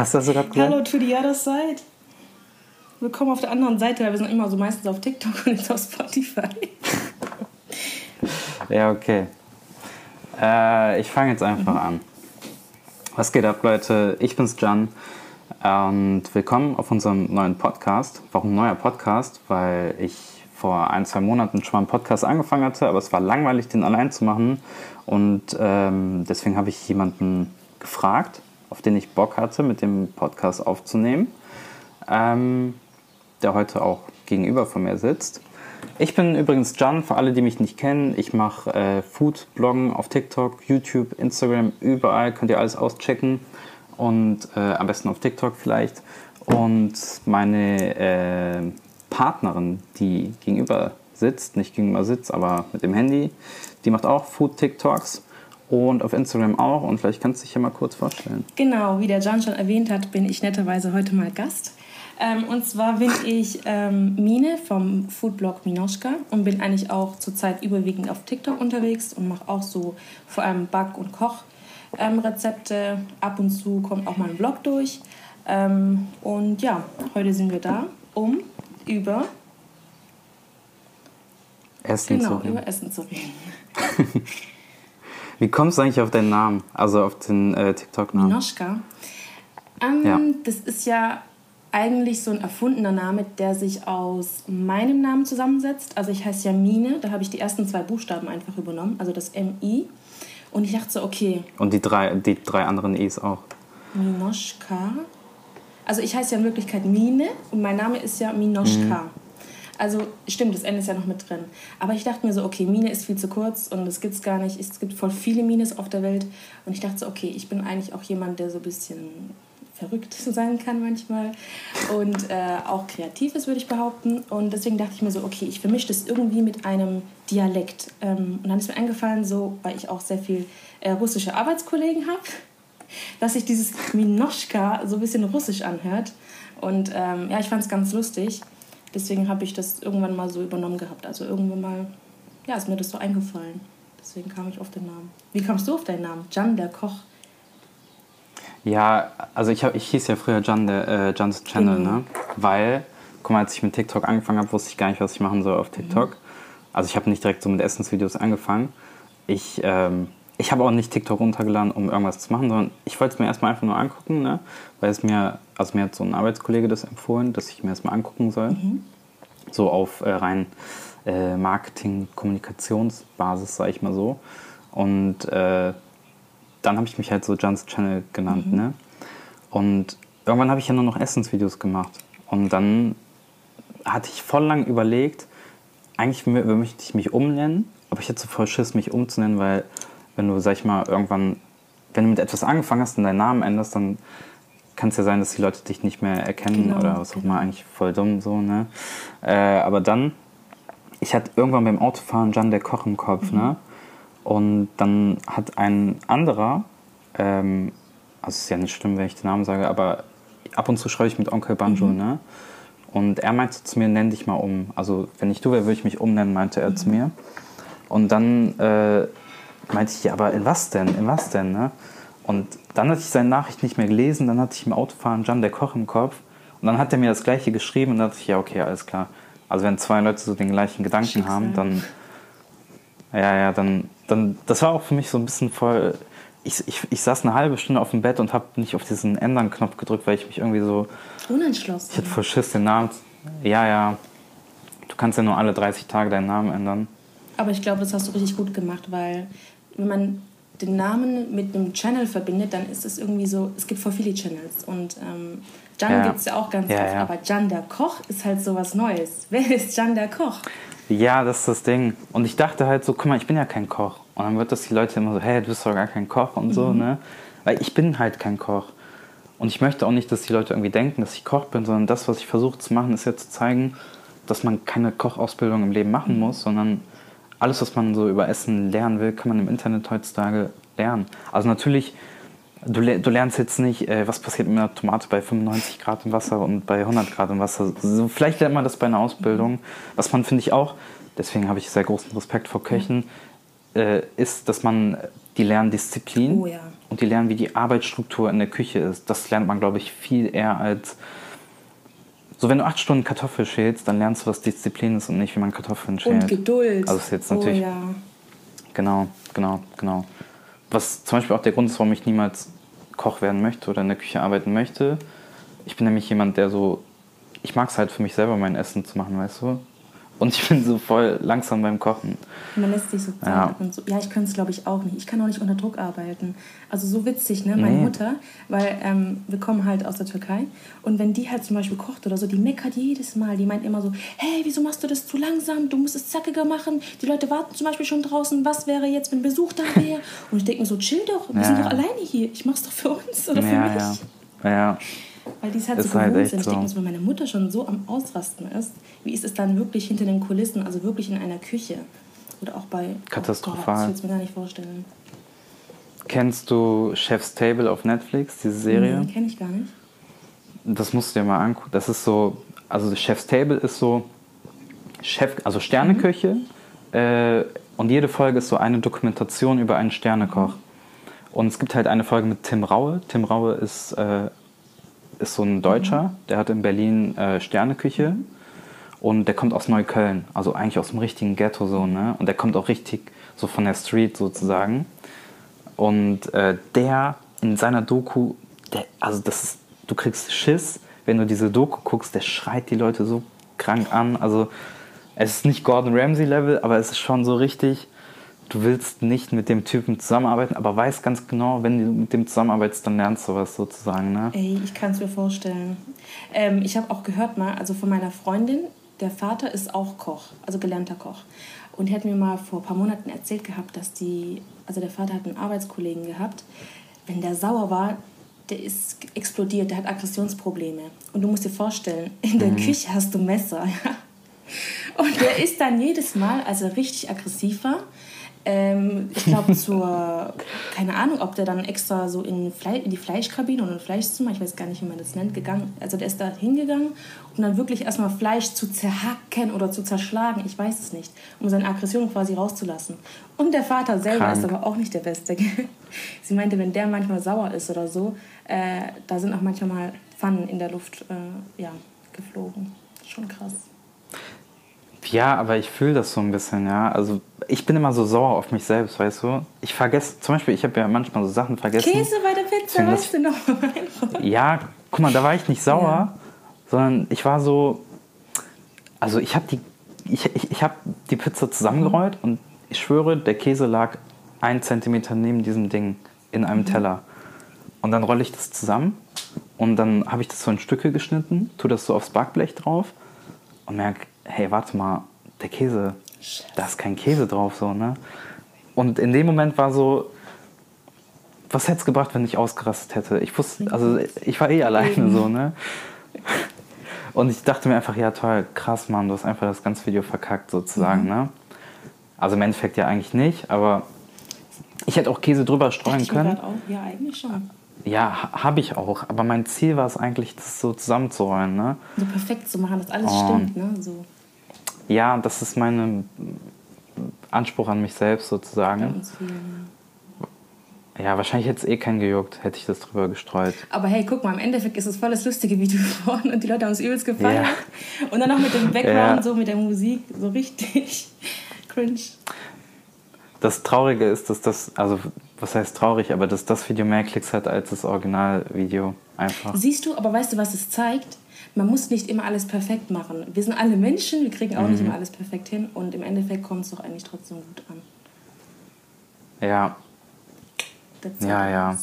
Hast du gerade gesagt? Hallo to the other side. Willkommen auf der anderen Seite, weil wir sind immer so meistens auf TikTok und jetzt auf Spotify. Ja, okay. Äh, ich fange jetzt einfach mhm. an. Was geht ab, Leute? Ich bin's, Jan. Und willkommen auf unserem neuen Podcast. Warum neuer Podcast? Weil ich vor ein, zwei Monaten schon mal einen Podcast angefangen hatte, aber es war langweilig, den allein zu machen. Und ähm, deswegen habe ich jemanden gefragt, auf den ich Bock hatte, mit dem Podcast aufzunehmen, ähm, der heute auch gegenüber von mir sitzt. Ich bin übrigens Jan, für alle, die mich nicht kennen. Ich mache äh, Food-Bloggen auf TikTok, YouTube, Instagram, überall könnt ihr alles auschecken. Und äh, am besten auf TikTok vielleicht. Und meine äh, Partnerin, die gegenüber sitzt, nicht gegenüber sitzt, aber mit dem Handy, die macht auch Food-TikToks und auf Instagram auch. Und vielleicht kannst du dich ja mal kurz vorstellen. Genau, wie der John schon erwähnt hat, bin ich netterweise heute mal Gast. Ähm, und zwar bin ich ähm, Mine vom Foodblog Minoschka und bin eigentlich auch zurzeit überwiegend auf TikTok unterwegs und mache auch so vor allem Back- und Kochrezepte. Ähm, Ab und zu kommt auch mal ein Blog durch. Ähm, und ja, heute sind wir da, um über Essen genau, zu reden. über Essen zu reden. Wie kommst du eigentlich auf deinen Namen? Also auf den äh, TikTok-Namen? Minoschka. Ähm, ja. Das ist ja eigentlich so ein erfundener Name, der sich aus meinem Namen zusammensetzt. Also ich heiße ja Mine, da habe ich die ersten zwei Buchstaben einfach übernommen, also das M-I. Und ich dachte so, okay. Und die drei, die drei anderen E's auch? Minoschka. Also ich heiße ja in Wirklichkeit Mine und mein Name ist ja Minoschka. Mhm. Also stimmt, das N ist ja noch mit drin. Aber ich dachte mir so, okay, Mine ist viel zu kurz und das gibt es gar nicht. Es gibt voll viele Mines auf der Welt. Und ich dachte so, okay, ich bin eigentlich auch jemand, der so ein bisschen verrückt sein kann manchmal und äh, auch kreativ ist, würde ich behaupten. Und deswegen dachte ich mir so, okay, ich vermische das irgendwie mit einem Dialekt. Ähm, und dann ist mir eingefallen, so, weil ich auch sehr viel äh, russische Arbeitskollegen habe, dass sich dieses Minoschka so ein bisschen russisch anhört. Und ähm, ja, ich fand es ganz lustig deswegen habe ich das irgendwann mal so übernommen gehabt. Also irgendwann mal, ja, ist mir das so eingefallen. Deswegen kam ich auf den Namen. Wie kamst du auf deinen Namen? Jan der Koch. Ja, also ich, hab, ich hieß ja früher Jan der äh, Jans Channel, mhm. ne? Weil, guck mal, als ich mit TikTok angefangen habe, wusste ich gar nicht, was ich machen soll auf TikTok. Mhm. Also ich habe nicht direkt so mit Essensvideos angefangen. Ich, ähm, ich habe auch nicht TikTok runtergeladen, um irgendwas zu machen, sondern ich wollte es mir erstmal einfach nur angucken, ne? weil es mir, also mir hat so ein Arbeitskollege das empfohlen, dass ich mir das mal angucken soll. Mhm. So auf äh, rein äh, Marketing-Kommunikationsbasis, sage ich mal so. Und äh, dann habe ich mich halt so Johns Channel genannt. Mhm. Ne? Und irgendwann habe ich ja nur noch Essensvideos gemacht. Und dann hatte ich voll lang überlegt, eigentlich möchte ich mich umnennen, aber ich hätte so voll Schiss, mich umzunennen, weil wenn du, sag ich mal, irgendwann, wenn du mit etwas angefangen hast und deinen Namen änderst, dann kann es ja sein, dass die Leute dich nicht mehr erkennen genau, oder was auch genau. mal eigentlich voll dumm so, ne? Äh, aber dann, ich hatte irgendwann beim Autofahren Jan der Koch im Kopf, mhm. ne? Und dann hat ein anderer, ähm, also es ist ja nicht schlimm, wenn ich den Namen sage, aber ab und zu schreibe ich mit Onkel Banjo, mhm. ne? Und er meinte zu mir, nenn dich mal um. Also wenn ich du wäre, würde ich mich umnennen, meinte er mhm. zu mir. Und dann äh, meinte ich, ja, aber in was denn? In was denn? Ne? Und dann hatte ich seine Nachricht nicht mehr gelesen, dann hatte ich im Autofahren Jan der Koch im Kopf. Und dann hat er mir das gleiche geschrieben und dann dachte ich, ja, okay, alles klar. Also wenn zwei Leute so den gleichen Gedanken Schicksal. haben, dann. Ja, ja, dann, dann. Das war auch für mich so ein bisschen voll. Ich, ich, ich saß eine halbe Stunde auf dem Bett und habe nicht auf diesen Ändern-Knopf gedrückt, weil ich mich irgendwie so. Unentschlossen. Ich hatte voll Schiss, den Namen. Ja, ja. Du kannst ja nur alle 30 Tage deinen Namen ändern. Aber ich glaube, das hast du richtig gut gemacht, weil wenn man den Namen mit einem Channel verbindet, dann ist es irgendwie so, es gibt voll viele Channels und ähm, Jan ja. gibt es ja auch ganz ja, oft, ja. aber Jan der Koch ist halt so was Neues. Wer ist Jan der Koch? Ja, das ist das Ding. Und ich dachte halt so, guck mal, ich bin ja kein Koch. Und dann wird das die Leute immer so, hey, du bist doch gar kein Koch und mhm. so, ne? Weil ich bin halt kein Koch. Und ich möchte auch nicht, dass die Leute irgendwie denken, dass ich Koch bin, sondern das, was ich versuche zu machen, ist ja zu zeigen, dass man keine Kochausbildung im Leben machen mhm. muss, sondern alles, was man so über Essen lernen will, kann man im Internet heutzutage lernen. Also natürlich, du, du lernst jetzt nicht, äh, was passiert mit einer Tomate bei 95 Grad im Wasser und bei 100 Grad im Wasser. So, vielleicht lernt man das bei einer Ausbildung. Was man, finde ich auch, deswegen habe ich sehr großen Respekt vor Köchen, äh, ist, dass man die Lerndisziplin oh, ja. und die lernen, wie die Arbeitsstruktur in der Küche ist. Das lernt man, glaube ich, viel eher als. So, wenn du acht Stunden Kartoffeln schälst, dann lernst du, was Disziplin ist und nicht, wie man Kartoffeln schält. Und Geduld. Also, ist jetzt oh natürlich. ja. Genau, genau, genau. Was zum Beispiel auch der Grund ist, warum ich niemals Koch werden möchte oder in der Küche arbeiten möchte. Ich bin nämlich jemand, der so. Ich mag es halt für mich selber, mein Essen zu machen, weißt du? Und ich bin so voll langsam beim Kochen. Man lässt sich so Ja. ab und so. Ja, ich könnte es, glaube ich, auch nicht. Ich kann auch nicht unter Druck arbeiten. Also so witzig, ne? Meine Nee. Mutter, weil ähm, wir kommen halt aus der Türkei. Und wenn die halt zum Beispiel kocht oder so, die meckert jedes Mal. Die meint immer so, hey, wieso machst du das zu langsam? Du musst es zackiger machen. Die Leute warten zum Beispiel schon draußen. Was wäre jetzt, wenn Besuch da wäre? Und ich denke mir so, chill doch. Wir Ja, sind doch alleine hier. Ich mach's doch für uns oder für Ja, mich. ja. Ja, Weil die es halt Ist so halt gewohnt sind. Ich so. denke mir so, wenn meine Mutter schon so am Ausrasten ist, wie ist es dann wirklich hinter den Kulissen, also wirklich in einer Küche? Oder auch bei... Katastrophal. Oh das ich mir gar nicht vorstellen. Kennst du Chef's Table auf Netflix, diese Serie? Nee, kenne ich gar nicht. Das musst du dir mal angucken. Das ist so, also Chef's Table ist so Chef, also Sterneküche. Äh, und jede Folge ist so eine Dokumentation über einen Sternekoch. Und es gibt halt eine Folge mit Tim Raue. Tim Raue ist, äh, ist so ein Deutscher, der hat in Berlin äh, Sterneküche. Und der kommt aus Neukölln, also eigentlich aus dem richtigen Ghetto so, ne? Und der kommt auch richtig so von der Street sozusagen. Und äh, der in seiner Doku, der, also das ist, du kriegst Schiss, wenn du diese Doku guckst, der schreit die Leute so krank an. Also es ist nicht Gordon Ramsay Level, aber es ist schon so richtig, du willst nicht mit dem Typen zusammenarbeiten, aber weißt ganz genau, wenn du mit dem zusammenarbeitest, dann lernst du was sozusagen. Ne? Ey, ich kann es mir vorstellen. Ähm, ich habe auch gehört mal, also von meiner Freundin, der Vater ist auch Koch, also gelernter Koch. Und die hat mir mal vor ein paar Monaten erzählt gehabt, dass die, also der Vater hat einen Arbeitskollegen gehabt, wenn der sauer war, der ist explodiert, der hat Aggressionsprobleme. Und du musst dir vorstellen, in der Küche hast du Messer, ja. Und der ist dann jedes Mal, als er richtig aggressiv war, ähm, ich glaube zur, keine Ahnung, ob der dann extra so in, Fle in die Fleischkabine oder ein Fleischzimmer, ich weiß gar nicht, wie man das nennt, gegangen. Also der ist da hingegangen, um dann wirklich erstmal Fleisch zu zerhacken oder zu zerschlagen, ich weiß es nicht, um seine Aggression quasi rauszulassen. Und der Vater selber Krank. ist aber auch nicht der Beste. Sie meinte, wenn der manchmal sauer ist oder so, äh, da sind auch manchmal mal Pfannen in der Luft äh, ja, geflogen. Schon krass. Ja, aber ich fühle das so ein bisschen, ja. Also ich bin immer so sauer auf mich selbst, weißt du? Ich vergesse, zum Beispiel, ich habe ja manchmal so Sachen vergessen. Käse bei der Pizza, weißt du noch? Ja, guck mal, da war ich nicht sauer, Ja. sondern ich war so. Also ich habe die, ich, ich, ich hab die Pizza zusammengerollt und ich schwöre, der Käse lag ein Zentimeter neben diesem Ding in einem Teller. Und dann rolle ich das zusammen und dann habe ich das so in Stücke geschnitten, tue das so aufs Backblech drauf und merke, hey, warte mal, der Käse, da ist kein Käse drauf, so, ne? Und in dem Moment war so, was hätte es gebracht, wenn ich ausgerastet hätte? Ich wusste, also ich war eh alleine so, ne? Und ich dachte mir einfach, ja toll, krass, Mann, du hast einfach das ganze Video verkackt sozusagen, ne? Also im Endeffekt ja eigentlich nicht, aber ich hätte auch Käse drüber streuen können. auch, ja, eigentlich schon. Ja, ha- habe ich auch, aber mein Ziel war es eigentlich, das so zusammenzurollen, ne? So perfekt zu machen, dass alles Oh. stimmt, ne? So Ja, das ist mein Anspruch an mich selbst sozusagen. Ja, wahrscheinlich hätte es eh keinen gejuckt, hätte ich das drüber gestreut. Aber hey, guck mal, im Endeffekt ist es voll das lustige Video geworden und die Leute haben es übelst gefeiert. Und dann noch mit dem Background, Ja. so mit der Musik, so richtig cringe. Das Traurige ist, dass das, also was heißt traurig, aber dass das Video mehr Klicks hat als das Originalvideo. Einfach. Siehst du, aber weißt du, was es zeigt? Man muss nicht immer alles perfekt machen. Wir sind alle Menschen, wir kriegen auch Mhm. nicht immer alles perfekt hin und im Endeffekt kommt es doch eigentlich trotzdem gut an. Ja, That's ja, ja.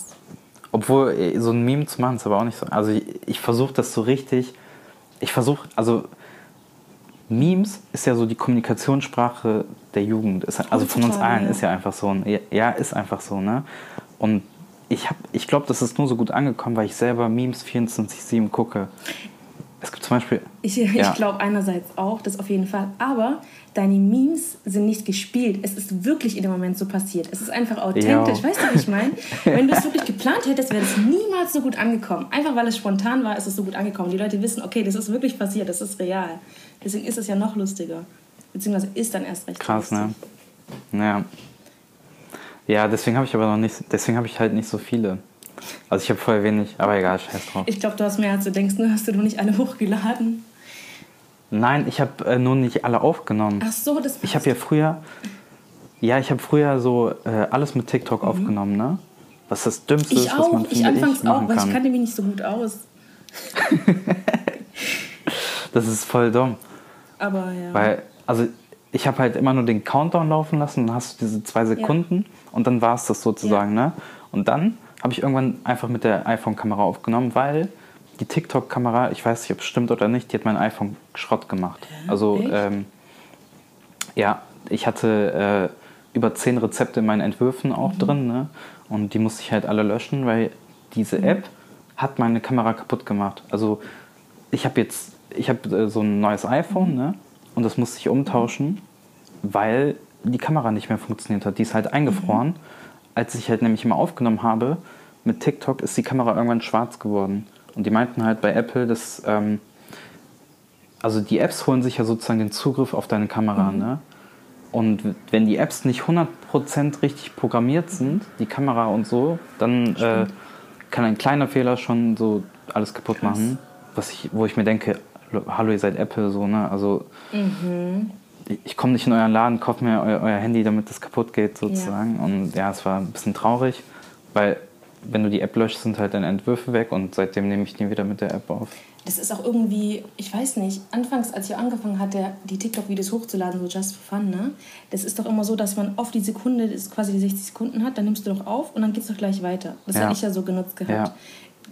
Obwohl, eh, so ein Meme zu machen ist aber auch nicht so. Also ich, ich versuche das so richtig. Ich versuche, also Memes ist ja so die Kommunikationssprache der Jugend. Ist, also von uns Heutzutage, allen ja. ist ja einfach so. ein- Ja, ist einfach so, ne? Und ich, hab- ich glaube, das ist nur so gut angekommen, weil ich selber Memes 24-7 gucke. Es gibt zum Beispiel. Ich, Ja. ich glaube einerseits auch, das auf jeden Fall. Aber deine Memes sind nicht gespielt. Es ist wirklich in dem Moment so passiert. Es ist einfach authentisch. Ja. Weißt du, was ich meine? Wenn du es wirklich geplant hättest, wäre es niemals so gut angekommen. Einfach weil es spontan war, ist es so gut angekommen. Die Leute wissen, okay, das ist wirklich passiert, das ist real. Deswegen ist es ja noch lustiger. Beziehungsweise ist dann erst recht Krass, ne? lustig. Ja. Ja, deswegen habe ich aber noch nicht, deswegen habe ich halt nicht so viele. Also ich habe voll wenig, aber egal, scheiß drauf. Ich glaube, du hast mehr als du denkst, nur hast du noch nicht alle hochgeladen. Nein, ich habe äh, nur nicht alle aufgenommen. Ach so, das Ich habe ja früher, ja, ich habe früher so äh, alles mit TikTok aufgenommen, ne? Was das Dümmste Mhm. Ich ist, was man ich finde anfangs ich, auch, weil ich kann. kannte mich nicht so gut aus. Das ist voll dumm. Aber ja. Weil, also ich habe halt immer nur den Countdown laufen lassen, dann hast du diese zwei Sekunden und dann war es das sozusagen, ne? Und dann habe ich irgendwann einfach mit der iPhone-Kamera aufgenommen, weil die TikTok-Kamera, ich weiß nicht, ob es stimmt oder nicht, die hat mein iPhone Schrott gemacht. Also, ähm, ja, ich hatte äh, über zehn Rezepte in meinen Entwürfen auch Mhm. drin, ne? Und die musste ich halt alle löschen, weil diese Mhm. App hat meine Kamera kaputt gemacht. Also ich habe jetzt, ich habe äh, so ein neues iPhone, ne? Und das musste ich umtauschen, weil die Kamera nicht mehr funktioniert hat. Die ist halt eingefroren. Als ich halt nämlich immer aufgenommen habe mit TikTok, ist die Kamera irgendwann schwarz geworden. Und die meinten halt bei Apple, dass ähm, also die Apps holen sich ja sozusagen den Zugriff auf deine Kamera, ne? Und wenn die Apps nicht 100% richtig programmiert sind, die Kamera und so, dann äh, kann ein kleiner Fehler schon so alles kaputt machen. Was ich, wo ich mir denke, hallo, ihr seid Apple, so, ne? Also ich, ich komme nicht in euren Laden, kauft mir eu, euer Handy, damit das kaputt geht, sozusagen. Und ja, es war ein bisschen traurig, weil wenn du die App löscht, sind halt deine Entwürfe weg und seitdem nehme ich nie wieder mit der App auf. Das ist auch irgendwie, ich weiß nicht, anfangs, als ich angefangen hatte, die TikTok-Videos hochzuladen, so just for fun, ne? Das ist doch immer so, dass man oft die Sekunde, das ist quasi die 60 Sekunden hat, dann nimmst du doch auf und dann geht's doch gleich weiter. Das Ja. habe ich ja so genutzt gehabt. Ja.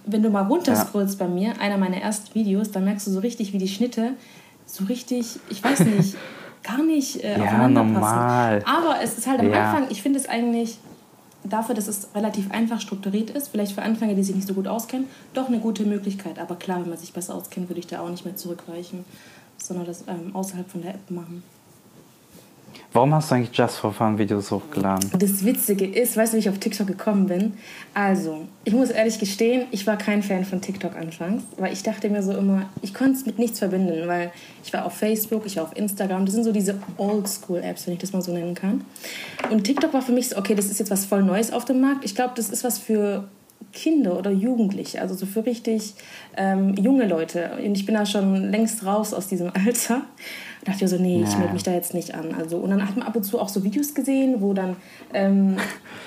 Wenn du mal runterscrollst bei mir, einer meiner ersten Videos, dann merkst du so richtig, wie die Schnitte so richtig, ich weiß nicht, gar nicht äh, Ja, aufeinander normal. passen. Aber es ist halt am Ja. Anfang, ich finde es eigentlich dafür, dass es relativ einfach strukturiert ist, vielleicht für Anfänger, die sich nicht so gut auskennen, doch eine gute Möglichkeit. Aber klar, wenn man sich besser auskennt, würde ich da auch nicht mehr zurückweichen, sondern das ähm, außerhalb von der App machen. Warum hast du eigentlich Just for Fun Videos hochgeladen? Das Witzige ist, weißt du, wie ich auf TikTok gekommen bin? Also, ich muss ehrlich gestehen, ich war kein Fan von TikTok anfangs, weil ich dachte mir so immer, ich konnte es mit nichts verbinden, weil ich war auf Facebook, ich war auf Instagram, das sind so diese Oldschool-Apps, wenn ich das mal so nennen kann. Und TikTok war für mich so, okay, das ist jetzt was voll Neues auf dem Markt. Ich glaube, das ist was für Kinder oder Jugendliche, also so für richtig ähm, junge Leute. Und ich bin da schon längst raus aus diesem Alter. Und dachte mir so, nee, ich melde mich da jetzt nicht an. Also, und dann hat man ab und zu auch so Videos gesehen, wo dann ähm,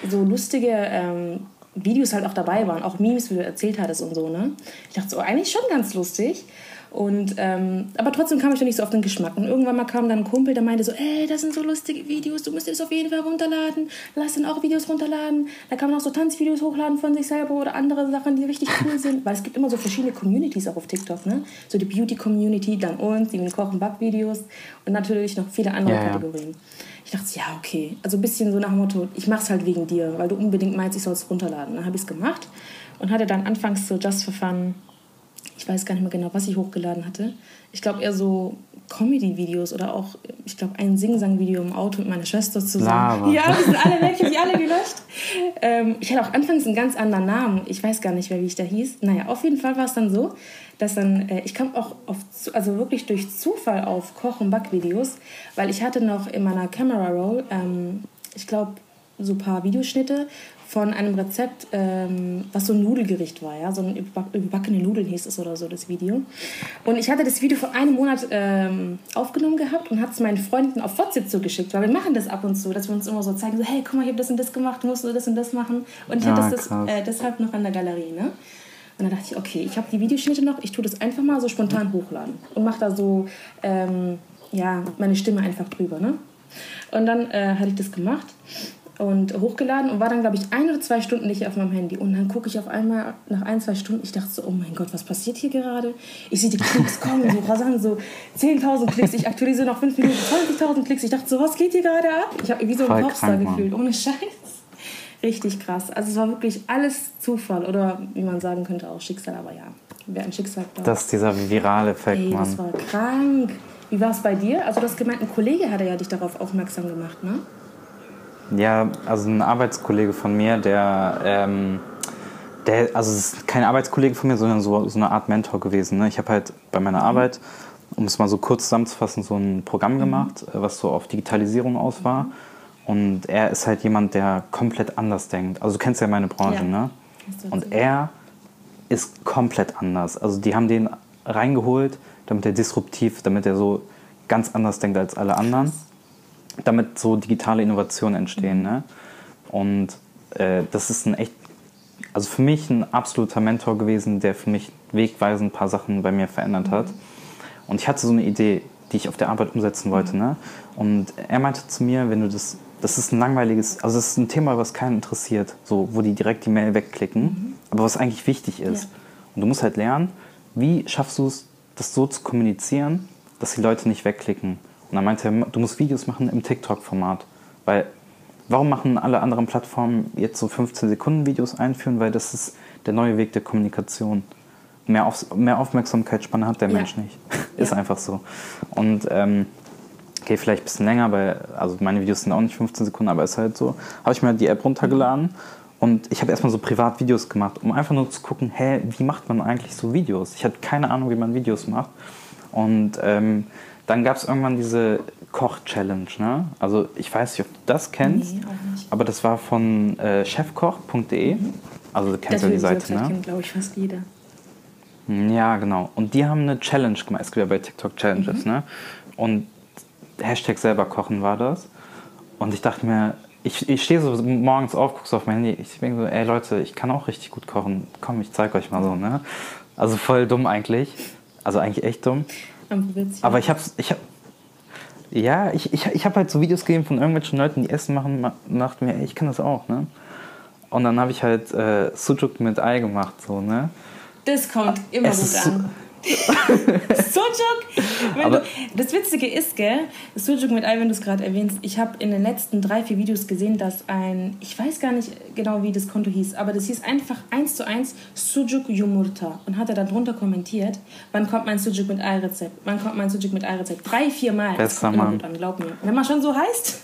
so lustige ähm, Videos halt auch dabei waren, auch Memes, wie du erzählt hattest und so, ne? Ich dachte so, eigentlich schon ganz lustig. Und, ähm, aber trotzdem kam ich da nicht so auf den Geschmack. Und irgendwann mal kam dann ein Kumpel, der meinte so, ey, das sind so lustige Videos, du musst dir das auf jeden Fall runterladen. Lass dann auch Videos runterladen. Da kann man auch so Tanzvideos hochladen von sich selber oder andere Sachen, die richtig cool sind. Weil es gibt immer so verschiedene Communities auch auf TikTok, ne? So die Beauty-Community, dann uns, die mit Kochen, Backvideos und natürlich noch viele andere Ja, ja. Kategorien. Ich dachte, ja, okay. Also ein bisschen so nach dem Motto, ich mach's halt wegen dir, weil du unbedingt meinst, ich soll es runterladen. Dann habe ich es gemacht und hatte dann anfangs so just for fun ich weiß gar nicht mehr genau, was ich hochgeladen hatte. Ich glaube eher so Comedy-Videos oder auch, ich glaube, ein Sing-Sang-Video im Auto mit meiner Schwester zusammen. Lava. Ja, die sind alle weg, ich habe die alle gelöscht. Ähm, ich hatte auch anfangs einen ganz anderen Namen. Ich weiß gar nicht mehr, wie ich da hieß. Naja, auf jeden Fall war es dann so, dass dann, äh, ich kam auch auf, also wirklich durch Zufall auf Koch- und Backvideos, weil ich hatte noch in meiner Camera Roll, ähm, ich glaube, so ein paar Videoschnitte von einem Rezept, ähm, was so ein Nudelgericht war, ja, so ein überback- überbackene Nudeln hieß es oder so, das Video. Und ich hatte das Video vor einem Monat ähm, aufgenommen gehabt und hatte es meinen Freunden auf WhatsApp zugeschickt, weil wir machen das ab und zu, dass wir uns immer so zeigen, so, hey, guck mal, ich habe das und das gemacht, du musst so das und das machen. Und ich Ah, hatte das, äh, deshalb noch an der Galerie, ne? Und dann dachte ich, okay, ich habe die Videoschnitte noch, ich tue das einfach mal so spontan hochladen und mache da so, ähm, ja, meine Stimme einfach drüber, ne? Und dann äh, hatte ich das gemacht und hochgeladen und war dann, glaube ich, ein oder zwei Stunden nicht auf meinem Handy. Und dann gucke ich auf einmal nach ein, zwei Stunden, ich dachte so, oh mein Gott, was passiert hier gerade? Ich sehe die Klicks kommen, so rasant, so 10.000 Klicks, ich aktualisiere noch 5 Minuten, 20.000 Klicks. Ich dachte so, was geht hier gerade ab? Ich habe wie so ein Voll Popstar gefühlt, ohne Scheiß. Richtig krass. Also es war wirklich alles Zufall oder wie man sagen könnte auch Schicksal, aber ja, wer ein Schicksal glaubt. Das ist dieser virale Effekt, Ey, das Mann. war krank. Wie war es bei dir? Also du hast gemeint, ein Kollege hatte ja dich darauf aufmerksam gemacht, ne? Ja, also ein Arbeitskollege von mir, der, ähm, der, also es ist kein Arbeitskollege von mir, sondern so, so eine Art Mentor gewesen. Ne? Ich habe halt bei meiner Arbeit, um es mal so kurz zusammenzufassen, so ein Programm gemacht, äh, was so auf Digitalisierung aus war. Und er ist halt jemand, der komplett anders denkt. Also du kennst ja meine Branche, Ja. ne? Und er ist komplett anders. Also die haben den reingeholt, damit er disruptiv, damit er so ganz anders denkt als alle anderen. Damit so digitale Innovationen entstehen. Ne? Und äh, das ist ein echt, also für mich ein absoluter Mentor gewesen, der für mich wegweisend ein paar Sachen bei mir verändert hat. Und ich hatte so eine Idee, die ich auf der Arbeit umsetzen wollte. Ne? Und er meinte zu mir, wenn du das, das ist ein langweiliges, also das ist ein Thema, was keinen interessiert, so, wo die direkt die Mail wegklicken, aber was eigentlich wichtig ist. Ja. Und du musst halt lernen, wie schaffst du es, das so zu kommunizieren, dass die Leute nicht wegklicken. Und dann meinte er, du musst Videos machen im TikTok-Format. Weil, warum machen alle anderen Plattformen jetzt so 15 Sekunden Videos einführen? Weil das ist der neue Weg der Kommunikation. Mehr, auf, mehr Aufmerksamkeitsspanne hat der Ja. Mensch nicht. ist Ja. einfach so. Und ähm, okay, vielleicht ein bisschen länger, weil also meine Videos sind auch nicht 15 Sekunden, aber ist halt so. Habe ich mir die App runtergeladen und ich habe erstmal so privat Videos gemacht, um einfach nur zu gucken, hä, wie macht man eigentlich so Videos? Ich hatte keine Ahnung, wie man Videos macht. Und ähm, dann gab es irgendwann diese Koch-Challenge. Ne? Also ich weiß nicht, ob du das kennst, Nee, aber das war von äh, chefkoch.de. Also du kennst Das ja die Seite, ne? kennt, glaube ich, fast jeder. Ja, genau. Und die haben eine Challenge gemacht. Es gibt ja bei TikTok Challenges, ne? Und Hashtag selber kochen war das. Und ich dachte mir, ich, ich stehe so morgens auf, gucke so auf mein Handy. Ich denke so, ey Leute, ich kann auch richtig gut kochen. Komm, ich zeig euch mal so, ne? Also voll dumm eigentlich. Also eigentlich echt dumm. Aber ich hab's, ich hab, ja, ich, ich, ich habe halt so Videos gesehen von irgendwelchen Leuten, die Essen machen, ma- und dachte mir, ey, ich kann das auch, ne? Und dann habe ich halt äh, Sujuk mit Ei gemacht, so, ne? Das kommt immer Es gut an. Sujuk, du, das Witzige ist, gell, Sujuk mit Ei, wenn du es gerade erwähnst, ich habe in den letzten drei, vier Videos gesehen, dass ein, ich weiß gar nicht genau, wie das Konto hieß, aber das hieß einfach eins zu eins Sujuk Yumurta und hat er dann drunter kommentiert, wann kommt mein Sujuk mit Ei-Rezept, wann kommt mein Sujuk mit Ei-Rezept, drei, vier Mal. Besser Mann. an, glaub mir. Wenn man schon so heißt,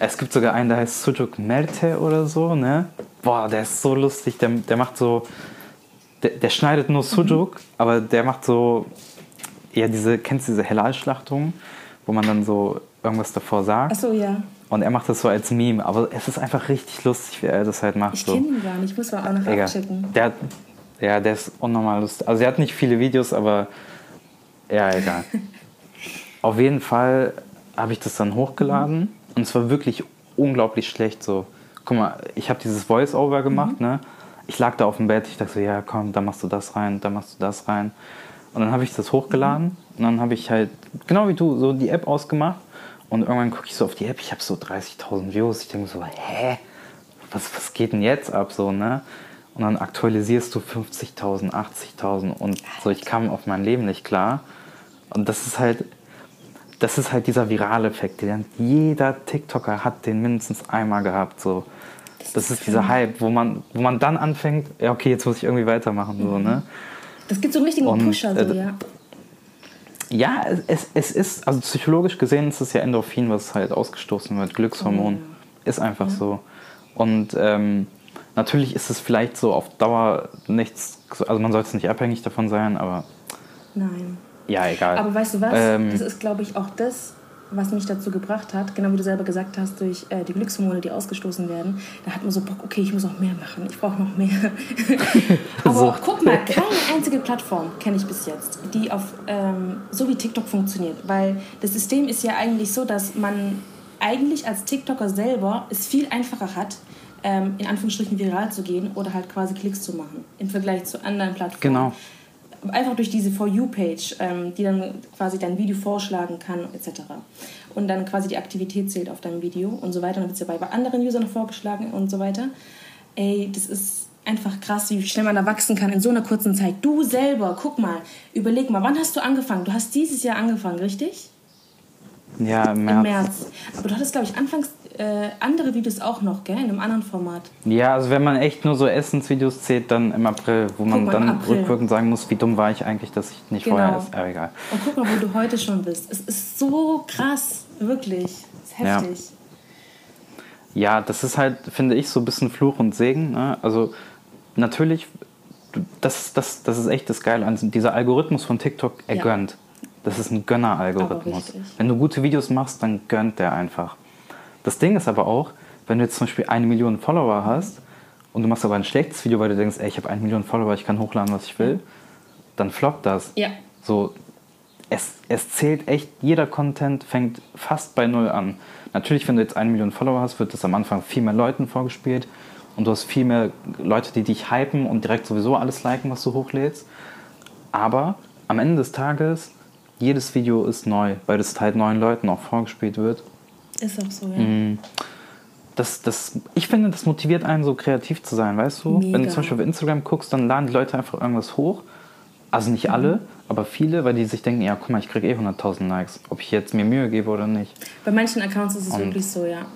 Es gibt sogar einen, der heißt Sujuk Merte oder so, ne? Boah, der ist so lustig, der, der macht so, der, der schneidet nur Sujuk, aber der macht so, ja, diese, kennst du diese Halal-Schlachtung, wo man dann so irgendwas davor sagt? achso, ja, Und er macht das so als Meme, aber es ist einfach richtig lustig, wie er das halt macht. ich so. kenne ihn gar nicht, ich muss mal auch noch Egal. abchecken. Der hat, ja, der ist unnormal lustig. Also er hat nicht viele Videos, aber ja, egal. Auf jeden Fall habe ich das dann hochgeladen und es war wirklich unglaublich schlecht. So, guck mal, ich habe dieses Voice-Over gemacht, ne? Ich lag da auf dem Bett, ich dachte so, ja komm, da machst du das rein, da machst du das rein. Und dann habe ich das hochgeladen und dann habe ich halt, genau wie du, so die App ausgemacht und irgendwann gucke ich so auf die App, ich habe so 30.000 Views. Ich denke so, hä? Was, was geht denn jetzt ab so, ne? Und dann aktualisierst du 50.000, 80.000 und so, ich kam auf mein Leben nicht klar. Und das ist halt, das ist halt dieser virale Effekt. Jeder TikToker hat den mindestens einmal gehabt. So. Das ist dieser Hype, wo man, wo man dann anfängt, ja okay, jetzt muss ich irgendwie weitermachen. So, ne? Das gibt so einen richtigen Und, Pusher, so, äh, ja. Ja, es- es, ist, also psychologisch gesehen ist es ja Endorphin, was halt ausgestoßen wird, Glückshormon. Oh, Ist einfach so. Und ähm, natürlich ist es vielleicht so auf Dauer nichts, also man sollte nicht abhängig davon sein, aber Nein. ja, egal. Aber weißt du was? Ähm, das ist, glaube ich, auch das, was mich dazu gebracht hat, genau wie du selber gesagt hast, durch äh, die Glückshormone, die ausgestoßen werden. Da hat man so Bock, okay, ich muss noch mehr machen, ich brauche noch mehr. Aber So. guck mal, keine einzige Plattform kenne ich bis jetzt, die auf ähm, so wie TikTok funktioniert. Weil das System ist ja eigentlich so, dass man eigentlich als TikToker selber es viel einfacher hat, ähm, in Anführungsstrichen viral zu gehen oder halt quasi Klicks zu machen im Vergleich zu anderen Plattformen Genau. Einfach durch diese For You-Page, ähm, die dann quasi dein Video vorschlagen kann, etc. Und dann quasi die Aktivität zählt auf deinem Video und so weiter. Und dann wird es ja bei, anderen Usern noch vorgeschlagen und so weiter. Ey, das ist einfach krass, wie schnell man da wachsen kann in so einer kurzen Zeit. Du selber, guck mal, überleg mal, wann hast du angefangen? Du hast dieses Jahr angefangen, richtig? ja, im März. Im März. Aber du hattest, glaube ich, anfangs äh, andere Videos auch noch, gell? In einem anderen Format. Ja, also wenn man echt nur so Essensvideos zählt, dann im April, wo man Guck im dann rückwirkend sagen muss, wie dumm war ich eigentlich, dass ich nicht Genau. vorher esse. Aber egal. Und guck mal, wo du heute schon bist. Es ist so krass, wirklich. Es ist Ja. heftig. Ja, das ist halt, finde ich, so ein bisschen Fluch und Segen. Ne? Also natürlich, das, das, das ist echt das Geile. an Dieser Algorithmus von TikTok, er Ja. gönnt. Das ist ein Gönner-Algorithmus. Wenn du gute Videos machst, dann gönnt der einfach. Das Ding ist aber auch, wenn du jetzt zum Beispiel eine Million Follower hast und du machst aber ein schlechtes Video, weil du denkst, ey, ich habe eine Million Follower, ich kann hochladen, was ich will, dann floppt das. Ja. So, es, es zählt echt, jeder Content fängt fast bei Null an. Natürlich, wenn du jetzt eine Million Follower hast, wird das am Anfang viel mehr Leuten vorgespielt und du hast viel mehr Leute, die dich hypen und direkt sowieso alles liken, was du hochlädst. Aber am Ende des Tages, jedes Video ist neu, weil das halt neuen Leuten auch vorgespielt wird. Ist auch so, ja. Mm. Das, das, ich finde, das motiviert einen, so kreativ zu sein, weißt du? Mega. Wenn du zum Beispiel auf Instagram guckst, dann laden die Leute einfach irgendwas hoch. Also nicht alle, mhm. aber viele, weil die sich denken, ja, guck mal, ich kriege eh 100.000 Likes, ob ich jetzt mir Mühe gebe oder nicht. Bei manchen Accounts ist es Und wirklich so, ja.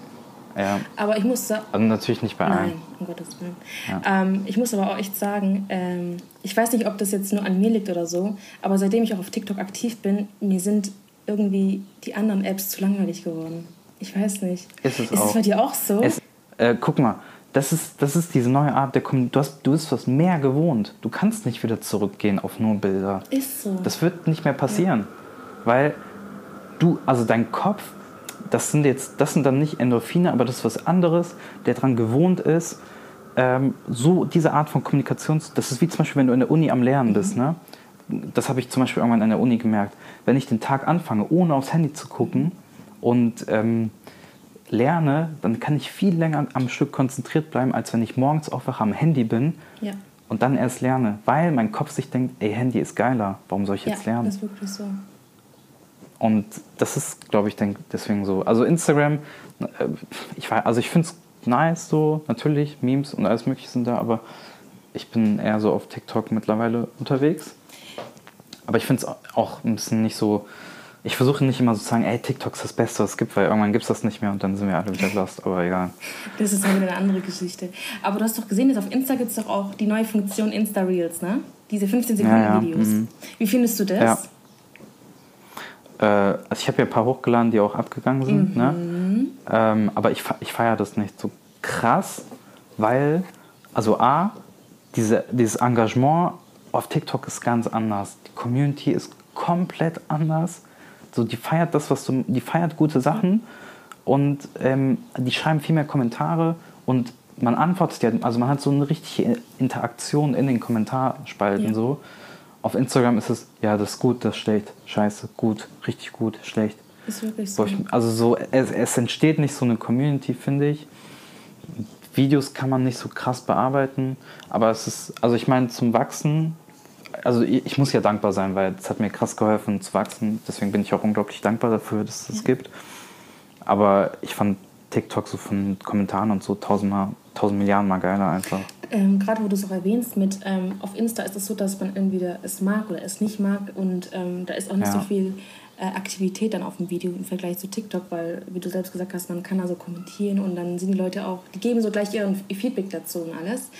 Ja. Aber ich muss sagen. Also natürlich nicht bei allen. Nein, um Gottes Willen. Ja. Ähm, ich muss aber auch echt sagen, ähm, ich weiß nicht, ob das jetzt nur an mir liegt oder so, aber seitdem ich auch auf TikTok aktiv bin, mir sind irgendwie die anderen Apps zu langweilig geworden. Ich weiß nicht. Ist es ist auch. es bei dir auch so? Es, äh, guck mal, das ist, das ist diese neue Art der Kommunikation. Du, hast, du bist was mehr gewohnt. Du kannst nicht wieder zurückgehen auf nur Bilder. Ist so. Das wird nicht mehr passieren. Ja. Weil du, also dein Kopf das sind jetzt, das sind dann nicht Endorphine, aber das ist was anderes, der daran gewohnt ist, ähm, so diese Art von Kommunikation, das ist wie zum Beispiel, wenn du in der Uni am Lernen bist, mhm. ne? Das habe ich zum Beispiel irgendwann in der Uni gemerkt. Wenn ich den Tag anfange, ohne aufs Handy zu gucken und ähm, lerne, dann kann ich viel länger am Stück konzentriert bleiben, als wenn ich morgens aufwache am Handy bin ja. und dann erst lerne, weil mein Kopf sich denkt, ey, Handy ist geiler, warum soll ich jetzt ja, lernen? Das ist wirklich so. Und das ist, glaube ich, denk, deswegen so. Also Instagram, äh, ich, also ich finde es nice so, natürlich, Memes und alles mögliche sind da, aber ich bin eher so auf TikTok mittlerweile unterwegs. Aber ich finde es auch ein bisschen nicht so, ich versuche nicht immer so zu sagen, ey, TikTok ist das Beste, was es gibt, weil irgendwann gibt es das nicht mehr und dann sind wir alle wieder lost, aber egal. Das ist dann wieder eine andere Geschichte. Aber du hast doch gesehen, dass auf Insta gibt es doch auch die neue Funktion Insta Reels, ne? Diese 15 Sekunden ja, ja. Videos. Mhm. Wie findest du das? Ja äh, also ich habe ja ein paar hochgeladen, die auch abgegangen sind, ne? mhm. ne? Ähm, aber ich, ich feiere das nicht so krass, weil, also A, diese, dieses Engagement auf TikTok ist ganz anders. Die Community ist komplett anders. So, die feiert das, was du, die feiert gute Sachen und ähm, die schreiben viel mehr Kommentare und man antwortet ja, also man hat so eine richtige Interaktion in den Kommentarspalten ja. so. Auf Instagram ist es, ja, das ist gut, das ist schlecht, scheiße, gut, richtig gut, schlecht. Ist wirklich so. Also so, es, es entsteht nicht so eine Community, finde ich. Videos kann man nicht so krass bearbeiten, aber es ist, also ich meine, zum Wachsen, also ich, muss ja dankbar sein, weil es hat mir krass geholfen zu wachsen. Deswegen bin ich auch unglaublich dankbar dafür, dass es das ja. gibt. Aber ich fand TikTok so von Kommentaren und so tausendmal, tausend Milliarden mal geiler einfach. Ähm, Gerade wo du es auch erwähnst, mit ähm, auf Insta ist es so, dass man entweder es mag oder es nicht mag und ähm, da ist auch nicht ja. so viel äh, Aktivität dann auf dem Video im Vergleich zu TikTok, weil, wie du selbst gesagt hast, man kann also kommentieren und dann sind die Leute auch, die geben so gleich ihren Feedback dazu und alles.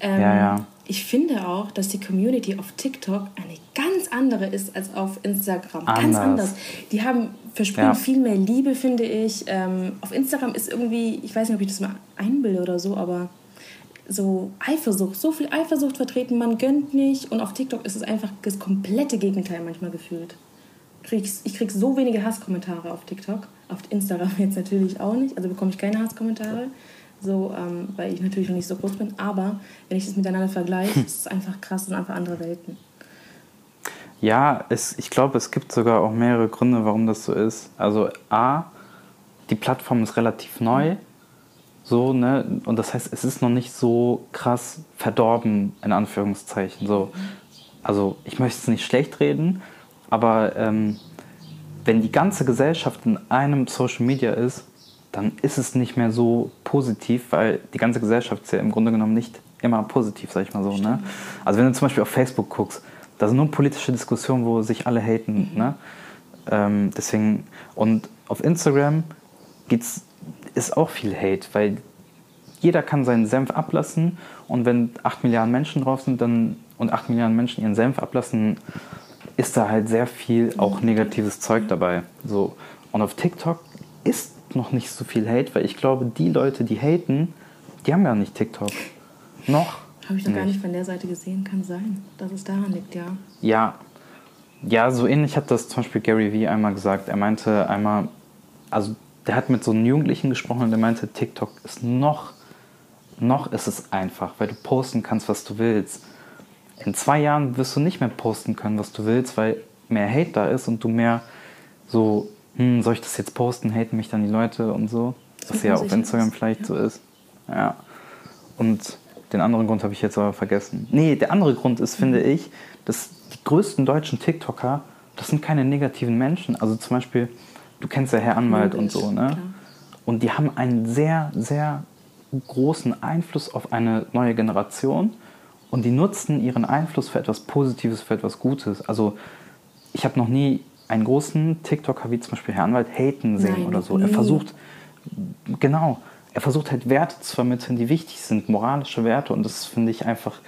Ähm, ja, ja. Ich finde auch, dass die Community auf TikTok eine ganz andere ist als auf Instagram. Anders. Ganz anders. Die haben versprühen ja. viel mehr Liebe, finde ich. Ähm, auf Instagram ist irgendwie, ich weiß nicht, ob ich das mal einbilde oder so, aber so Eifersucht, so viel Eifersucht vertreten, man gönnt nicht. Und auf TikTok ist es einfach das komplette Gegenteil manchmal gefühlt. Ich kriege so wenige Hasskommentare auf TikTok. Auf Instagram jetzt natürlich auch nicht. Also bekomme ich keine Hasskommentare so, ähm, weil ich natürlich noch nicht so groß bin. Aber wenn ich das miteinander vergleiche, hm. ist es einfach krass, sind einfach andere Welten. Ja, es, ich glaube, es gibt sogar auch mehrere Gründe, warum das so ist. Also A, die Plattform ist relativ neu. So, ne? Und das heißt, es ist noch nicht so krass verdorben, in Anführungszeichen. So. Also ich möchte es nicht schlecht reden, aber ähm, wenn die ganze Gesellschaft in einem Social Media ist, dann ist es nicht mehr so positiv, weil die ganze Gesellschaft ist ja im Grunde genommen nicht immer positiv, sag ich mal so. Ne? Also wenn du zum Beispiel auf Facebook guckst, da sind nur politische Diskussionen, wo sich alle haten. Mhm. Ne? Ähm, deswegen, und auf Instagram geht's, ist auch viel Hate, weil jeder kann seinen Senf ablassen und wenn 8 Milliarden Menschen drauf sind dann, und 8 Milliarden Menschen ihren Senf ablassen, ist da halt sehr viel auch negatives Zeug dabei. So. Und auf TikTok ist noch nicht so viel Hate, weil ich glaube, die Leute, die haten, die haben gar nicht TikTok. Noch. Habe ich doch gar nicht von der Seite gesehen, kann sein, dass es daran liegt, ja. Ja, Ja, so ähnlich hat das zum Beispiel Gary Vee einmal gesagt. Er meinte einmal, also der hat mit so einem Jugendlichen gesprochen und der meinte, TikTok ist noch, noch ist es einfach, weil du posten kannst, was du willst. In zwei Jahren wirst du nicht mehr posten können, was du willst, weil mehr Hate da ist und du mehr so, hm, soll ich das jetzt posten, haten mich dann die Leute und so. Was ja auf Instagram ist. vielleicht ja. so ist. Ja. Und den anderen Grund habe ich jetzt aber vergessen. Nee, der andere Grund ist, finde mhm. ich, dass die größten deutschen TikToker, das sind keine negativen Menschen. Also zum Beispiel, du kennst ja Herr Anwalt Logisch, und so, ne? Klar. Und die haben einen sehr, sehr großen Einfluss auf eine neue Generation und die nutzen ihren Einfluss für etwas Positives, für etwas Gutes. Also ich habe noch nie einen großen TikToker wie zum Beispiel Herr Anwalt haten sehen Nein, oder so. Er versucht, genau, er versucht halt Werte zu vermitteln, die wichtig sind, moralische Werte und das finde ich einfach,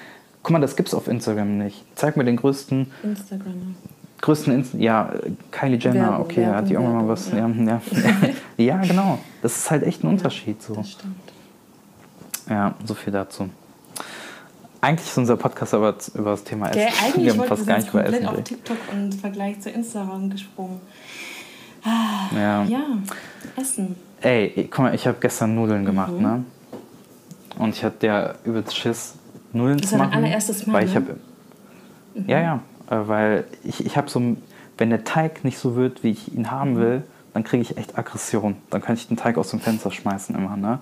guck mal, das gibt es auf Instagram nicht. Zeig mir den größten... Instagram größten Inst ja Kylie Jenner Werbung, okay Werbung, hat die irgendwann mal was ja. Ja, ja. genau das ist halt echt ein Unterschied so das stimmt. ja so viel dazu eigentlich ist unser Podcast aber über das Thema Essen. Okay, eigentlich wir haben fast gar nicht über Essen. auf TikTok und Vergleich zu Instagram gesprungen. Ah, ja. ja, Essen. Ey, guck mal, ich habe gestern Nudeln gemacht, mhm. ne? Und ich hatte ja übelst Schiss, Nudeln das zu machen. Das war dein allererstes Mal, weil ich ne? hab, mhm. Ja, ja, äh, weil ich, ich habe so, wenn der Teig nicht so wird, wie ich ihn haben mhm. will, dann kriege ich echt Aggression. Dann kann ich den Teig aus dem Fenster schmeißen immer, ne?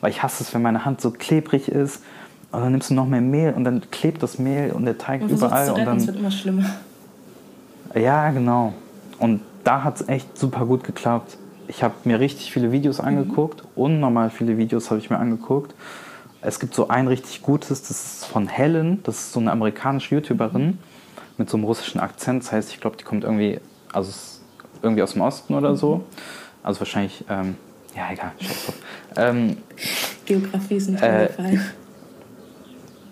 Weil ich hasse es, wenn meine Hand so klebrig ist und dann nimmst du noch mehr Mehl und dann klebt das Mehl und der Teig und überall. Und dann, es wird immer schlimmer. Ja, genau. Und da hat es echt super gut geklappt. Ich habe mir richtig viele Videos mhm. angeguckt, mhm. unnormal viele Videos habe ich mir angeguckt. Es gibt so ein richtig gutes, das ist von Helen, das ist so eine amerikanische YouTuberin mit so einem russischen Akzent. Das heißt, ich glaube, die kommt irgendwie, also irgendwie aus dem Osten oder so. Mhm. Also wahrscheinlich, ähm, ja, egal, scheiß drauf. Ähm, Geografie ist ein äh, Fall.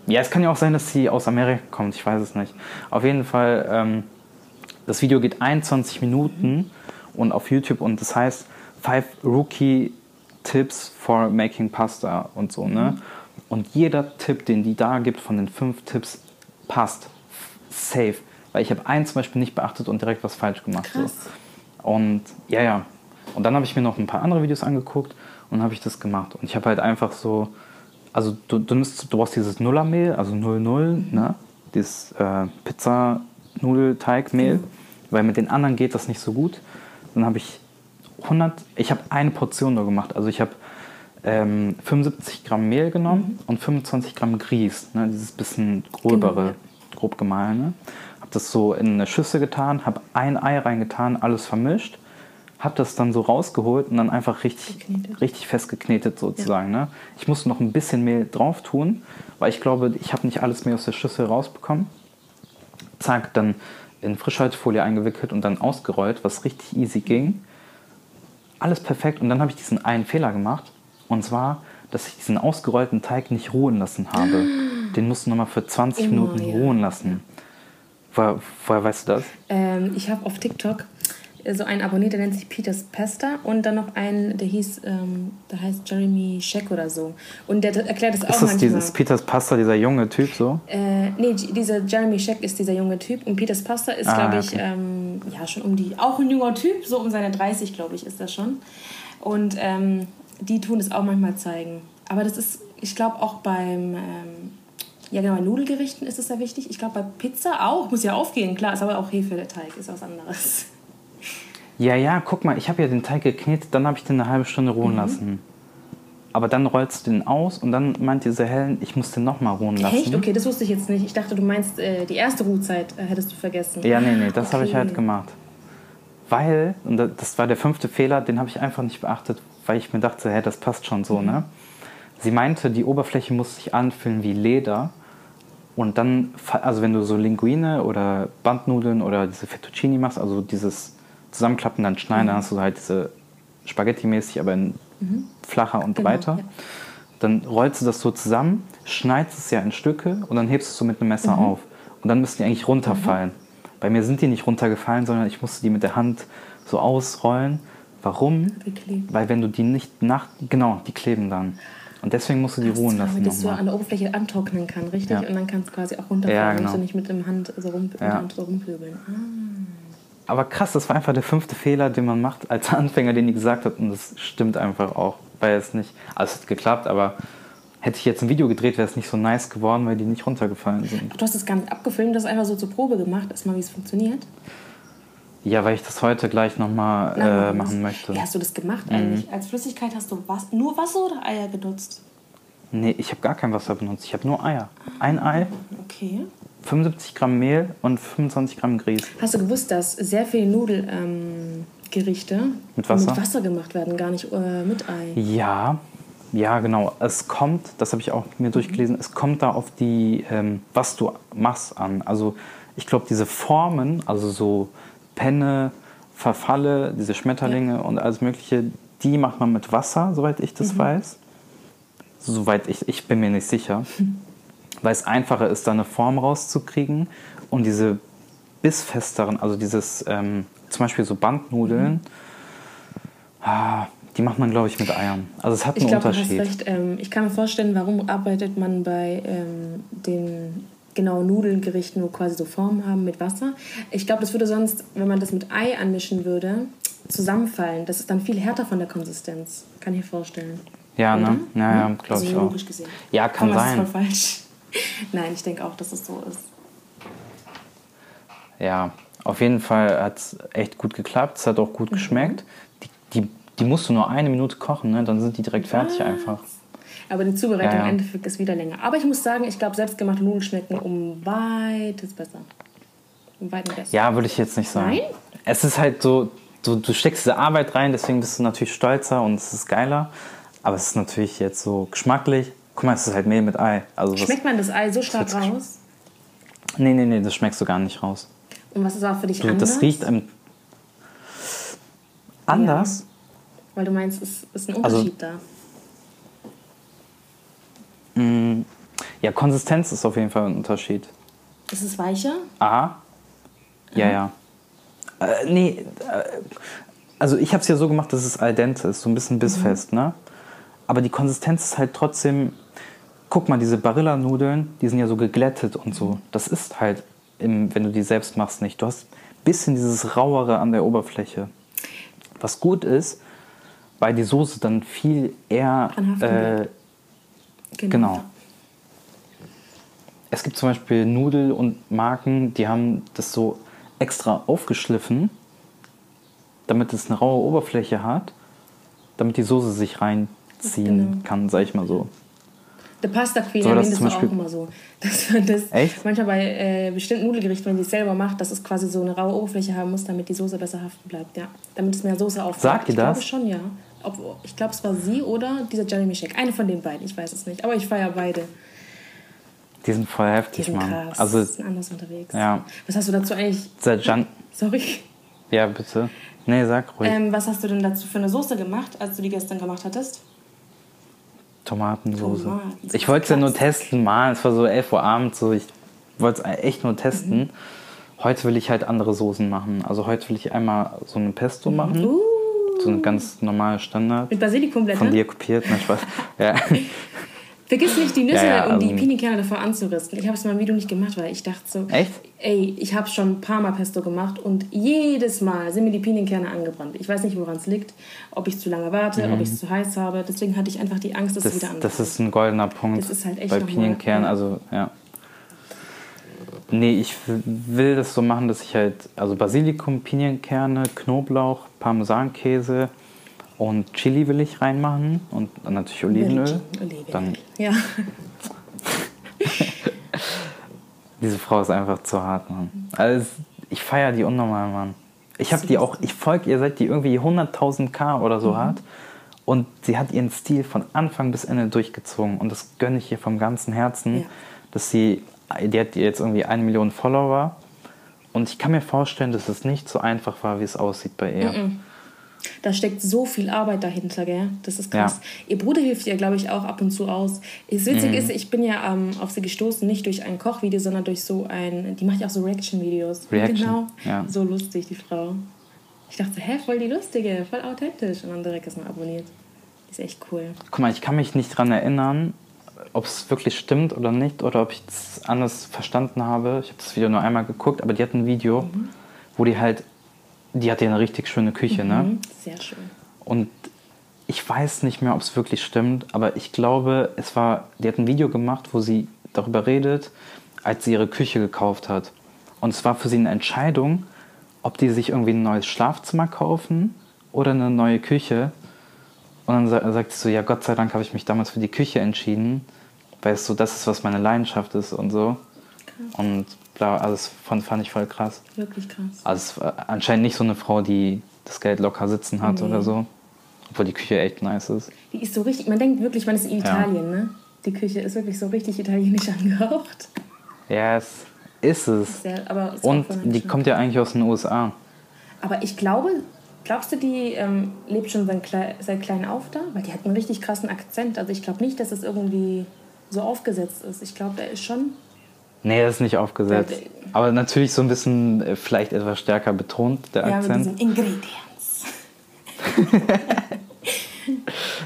Ja, es kann ja auch sein, dass sie aus Amerika kommt, ich weiß es nicht. Auf jeden Fall, ähm, das Video geht 21 Minuten und auf YouTube und das heißt Five Rookie Tips for Making Pasta und so, ne? Und jeder Tipp, den die da gibt von den fünf Tipps, passt. Safe. Weil ich habe einen zum Beispiel nicht beachtet und direkt was falsch gemacht. So. Und ja, ja. Und dann habe ich mir noch ein paar andere Videos angeguckt und habe ich das gemacht. Und ich habe halt einfach so also du, du, nimmst, du brauchst dieses Nullermehl, also 00, mhm. ne? dieses äh, Pizza-Nudelteigmehl, mhm. weil mit den anderen geht das nicht so gut. Dann habe ich 100, ich habe eine Portion nur gemacht, also ich habe ähm, 75 Gramm Mehl genommen mhm. und 25 Gramm Grieß, ne? dieses bisschen gröbere, genau, grob gemahlene. Habe das so in eine Schüssel getan, habe ein Ei reingetan, alles vermischt habe das dann so rausgeholt und dann einfach richtig, richtig festgeknetet sozusagen. Ja. Ne? Ich musste noch ein bisschen Mehl drauf tun, weil ich glaube, ich habe nicht alles Mehl aus der Schüssel rausbekommen. Zack, dann in Frischhaltefolie eingewickelt und dann ausgerollt, was richtig easy ging. Alles perfekt und dann habe ich diesen einen Fehler gemacht und zwar, dass ich diesen ausgerollten Teig nicht ruhen lassen habe. Den musst du nochmal für 20 Immer, Minuten ja. ruhen lassen. Woher, woher weißt du das? Ähm, ich habe auf TikTok so einen abonniert, der nennt sich Peters Pesta und dann noch einen, der hieß, ähm, der heißt Jeremy Scheck oder so. Und der erklärt das auch ist das manchmal. Dieses Peters Pasta, dieser junge Typ so? Äh, nee, dieser Jeremy Scheck ist dieser junge Typ und Peters Pasta ist, ah, glaube ich, okay. ähm, ja, schon um die, auch ein junger Typ, so um seine 30, glaube ich, ist das schon. Und ähm, die tun es auch manchmal zeigen. Aber das ist, ich glaube, auch beim, ähm, ja genau, bei Nudelgerichten ist es sehr wichtig. Ich glaube, bei Pizza auch, muss ja aufgehen, klar, ist aber auch Hefe, der Teig, ist was anderes. Ja, ja, guck mal, ich habe ja den Teig geknetet, dann habe ich den eine halbe Stunde ruhen mhm. lassen. Aber dann rollst du den aus und dann meint diese Helen, ich muss den nochmal ruhen lassen. Echt? Okay, das wusste ich jetzt nicht. Ich dachte, du meinst, äh, die erste Ruhezeit äh, hättest du vergessen. Ja, nee, nee, das okay. habe ich halt gemacht. Weil, und das war der fünfte Fehler, den habe ich einfach nicht beachtet, weil ich mir dachte, hä, das passt schon so, mhm. ne? Sie meinte, die Oberfläche muss sich anfühlen wie Leder. Und dann, also wenn du so Linguine oder Bandnudeln oder diese Fettuccini machst, also dieses zusammenklappen, dann schneiden, mhm. dann hast du halt diese Spaghetti-mäßig, aber in mhm. flacher und genau, breiter. Ja. Dann rollst du das so zusammen, schneidest es ja in Stücke und dann hebst du es so mit einem Messer mhm. auf. Und dann müssen die eigentlich runterfallen. Mhm. Bei mir sind die nicht runtergefallen, sondern ich musste die mit der Hand so ausrollen. Warum? Weil wenn du die nicht nach... Genau, die kleben dann. Und deswegen musst du die ruhen lassen. Damit es so an der Oberfläche antrocknen kann, richtig? Ja. Und dann kannst du quasi auch runterfallen. Ja, genau. musst du nicht mit dem Hand so, rum, ja. So rumpöbeln. Ah. Aber krass, das war einfach der fünfte Fehler, den man macht als Anfänger, den die gesagt hat. Und das stimmt einfach auch. Weil es nicht, also es hat geklappt, aber hätte ich jetzt ein Video gedreht, wäre es nicht so nice geworden, weil die nicht runtergefallen sind. Ach, du hast das gar nicht abgefilmt, das einfach so zur Probe gemacht, erstmal wie es funktioniert? Ja, weil ich das heute gleich nochmal äh, machen möchte. Wie hast du das gemacht eigentlich? Mhm. Als Flüssigkeit hast du was, nur Wasser oder Eier genutzt? Nee, ich habe gar kein Wasser benutzt. Ich habe nur Eier. Ein Ei. Okay. 75 Gramm Mehl und 25 Gramm Grieß. Hast du gewusst, dass sehr viele Nudelgerichte ähm, mit, Wasser? mit Wasser gemacht werden, gar nicht äh, mit Ei? Ja, ja, genau. Es kommt, das habe ich auch mir durchgelesen, es kommt da auf die, ähm, was du machst an. Also ich glaube, diese Formen, also so Penne, Verfalle, diese Schmetterlinge ja. und alles Mögliche, die macht man mit Wasser, soweit ich das mhm. weiß. Soweit ich, ich bin mir nicht sicher. Weil es einfacher ist, da eine Form rauszukriegen und diese bissfesteren, also dieses, ähm, zum Beispiel so Bandnudeln, mhm. ah, die macht man, glaube ich, mit Eiern. Also es hat einen ich glaub, Unterschied. Du hast recht. Ähm, ich kann mir vorstellen, warum arbeitet man bei ähm, den genau Nudelgerichten, wo quasi so Formen haben mit Wasser. Ich glaube, das würde sonst, wenn man das mit Ei anmischen würde, zusammenfallen. Das ist dann viel härter von der Konsistenz. Kann ich mir vorstellen. Ja, ne? Ja, ja, glaube also ich auch. Gesehen. Ja, kann Aber sein. Das ist voll falsch. Nein, ich denke auch, dass es so ist. Ja, auf jeden Fall hat es echt gut geklappt. Es hat auch gut mhm. geschmeckt. Die, die, die musst du nur eine Minute kochen, ne? dann sind die direkt fertig Was? einfach. Aber die Zubereitung ja, ja. im Endeffekt ist wieder länger. Aber ich muss sagen, ich glaube, selbstgemachte Nudeln schmecken um weites besser. Um weit besser. Ja, würde ich jetzt nicht sagen. Nein? Es ist halt so, du, du steckst diese Arbeit rein, deswegen bist du natürlich stolzer und es ist geiler. Aber es ist natürlich jetzt so geschmacklich. Guck mal, es ist halt Mehl mit Ei. Also Schmeckt man das Ei so stark raus? Nee, nee, nee, das schmeckst du gar nicht raus. Und was ist auch für dich du, anders? Das riecht ähm, anders. Ja. Weil du meinst, es ist ein also Unterschied also, da. Mh, mm, ja, Konsistenz ist auf jeden Fall ein Unterschied. Ist es weicher? Ah. Ja, mhm. ja. Äh, nee, äh, also ich habe es ja so gemacht, dass es al dente ist, so ein bisschen bissfest, mhm. ne? Aber die Konsistenz ist halt trotzdem, guck mal, diese Barilla-Nudeln, die sind ja so geglättet und so. Das ist halt, im, wenn du die selbst machst, nicht. Du hast ein bisschen dieses Rauere an der Oberfläche. Was gut ist, weil die Soße dann viel eher. Äh, genau. genau. Es gibt zum Beispiel Nudel und Marken, die haben das so extra aufgeschliffen, damit es eine raue Oberfläche hat, damit die Soße sich reinziehen genau. kann, sag ich mal so. Der Pasta Queen so, das, das auch immer so. Dass man das Echt? manchmal bei äh, bestimmten Nudelgerichten, wenn sie es selber macht, dass es quasi so eine raue Oberfläche haben muss, damit die Soße besser haften bleibt. Ja. Damit es mehr Soße aufbaut. Sagt ihr das? Ich glaube schon, ja. Ob, ich glaube, es war sie oder dieser Jeremy Shake. Eine von den beiden, ich weiß es nicht. Aber ich feiere beide. Die sind voll heftig, die sind Mann. Krass. Also, die sind anders unterwegs. Ja. Was hast du dazu eigentlich. Jan Sorry. Ja, bitte. Nee, sag ruhig. Ähm, was hast du denn dazu für eine Soße gemacht, als du die gestern gemacht hattest? Tomatensoße. Tomaten. Ich wollte es ja nur testen, mal. Es war so 11 Uhr abends, so ich wollte es echt nur testen. Mhm. Heute will ich halt andere Soßen machen. Also heute will ich einmal so eine Pesto machen. Uh. So eine ganz normale Standard. Mit Basilikumblättern? Von dir kopiert, na Spaß. ja. Vergiss nicht, die Nüsse ja, ja, und die also Pinienkerne davor anzurüsten. Ich habe es mal im Video nicht gemacht, weil ich dachte so... Echt? Ey, ich habe schon ein paar Mal Pesto gemacht und jedes Mal sind mir die Pinienkerne angebrannt. Ich weiß nicht, woran es liegt. Ob ich zu lange warte, mhm. ob ich es zu heiß habe. Deswegen hatte ich einfach die Angst, dass das, es wieder anbrennt. Das ist ein goldener Punkt das ist halt echt bei Pinienkernen. Ja. Also, ja. Nee, ich will das so machen, dass ich halt... Also Basilikum, Pinienkerne, Knoblauch, Parmesankäse und Chili will ich reinmachen und natürlich Olivenöl. Olivenöl. Dann ja. Diese Frau ist einfach zu hart, Mann. Also ich feiere die unnormal, Mann. Ich habe die auch, ich folge ihr, seit die irgendwie 100.000 K oder so mhm. hat. Und sie hat ihren Stil von Anfang bis Ende durchgezogen. Und das gönne ich ihr vom ganzen Herzen, ja. dass sie, die hat jetzt irgendwie eine Million Follower. Und ich kann mir vorstellen, dass es nicht so einfach war, wie es aussieht bei ihr. Mhm. Da steckt so viel Arbeit dahinter, gell? Das ist krass. Ja. Ihr Bruder hilft ihr, glaube ich, auch ab und zu aus. Das Witzige mhm. ist, ich bin ja ähm, auf sie gestoßen, nicht durch ein Kochvideo, sondern durch so ein, die macht ja auch so Reaction-Videos. Reaction, genau. Ja. So lustig, die Frau. Ich dachte, hä, voll die lustige, voll authentisch. Und dann direkt erstmal abonniert. Die Ist echt cool. Guck mal, ich kann mich nicht dran erinnern, ob es wirklich stimmt oder nicht oder ob ich es anders verstanden habe. Ich habe das Video nur einmal geguckt, aber die hat ein Video, Mhm. wo die halt, die hat ja eine richtig schöne Küche, ne? Mhm, Sehr schön. Und ich weiß nicht mehr, ob es wirklich stimmt, aber ich glaube, es war, die hat ein Video gemacht, wo sie darüber redet, als sie ihre Küche gekauft hat. Und es war für sie eine Entscheidung, ob die sich irgendwie ein neues Schlafzimmer kaufen oder eine neue Küche. Und dann sa- sagt sie so, ja, Gott sei Dank habe ich mich damals für die Küche entschieden, weil es so das ist, was meine Leidenschaft ist und so. Und bla, also das fand, fand ich voll krass. Wirklich krass. Also anscheinend nicht so eine Frau, die das Geld locker sitzen hat Nee. oder so. Obwohl die Küche echt nice ist. Die ist so richtig, man denkt wirklich, man ist in Italien, ne? Die Küche ist wirklich so richtig italienisch angehaucht. Ja, es ist es. Sehr, Und die schön. kommt ja eigentlich aus den USA. Aber ich glaube, glaubst du, die ähm, lebt schon seit, klei seit klein auf da? Weil die hat einen richtig krassen Akzent. Also ich glaube nicht, dass es irgendwie so aufgesetzt ist. Ich glaube, der ist schon. Nee, das ist nicht aufgesetzt. Aber natürlich so ein bisschen äh, vielleicht etwas stärker betont, der Ja, mit Akzent. diesen Ingredients.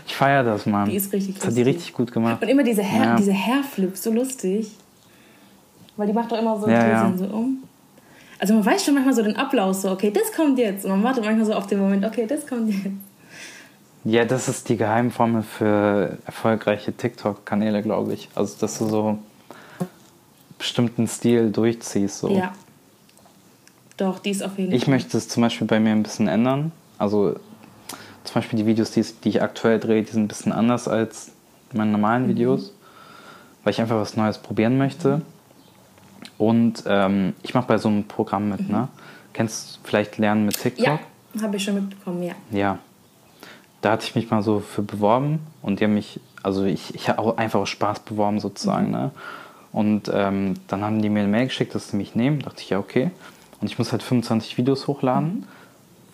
Ich feiere das, Mann. Die ist richtig Das hat die lustig. richtig gut gemacht. Und immer diese, Hair, Ja. diese Hairflips, so lustig. Weil die macht doch immer so, Ja, ja. so um. Also man weiß schon manchmal so den Ablauf, so, okay, das kommt jetzt. Und man wartet manchmal so auf den Moment, okay, das kommt jetzt. Ja, das ist die Geheimformel für erfolgreiche TikTok-Kanäle, glaube ich. Also, dass du so bestimmten Stil durchziehst. So. Ja. Doch, die ist auf jeden Ich möchte es zum Beispiel bei mir ein bisschen ändern. Also zum Beispiel die Videos, die, ich aktuell drehe, die sind ein bisschen anders als meine normalen Videos, weil ich einfach was Neues probieren möchte. Und ähm, ich mache bei so einem Programm mit, ne? Kennst du vielleicht Lernen mit TikTok? Ja, habe ich schon mitbekommen, ja. Ja. Da hatte ich mich mal so für beworben und die haben mich, also ich, ich habe auch einfach Spaß beworben sozusagen, ne? Und ähm, dann haben die mir eine Mail geschickt, dass sie mich nehmen. Dachte ich, ja, okay. Und ich muss halt 25 Videos hochladen,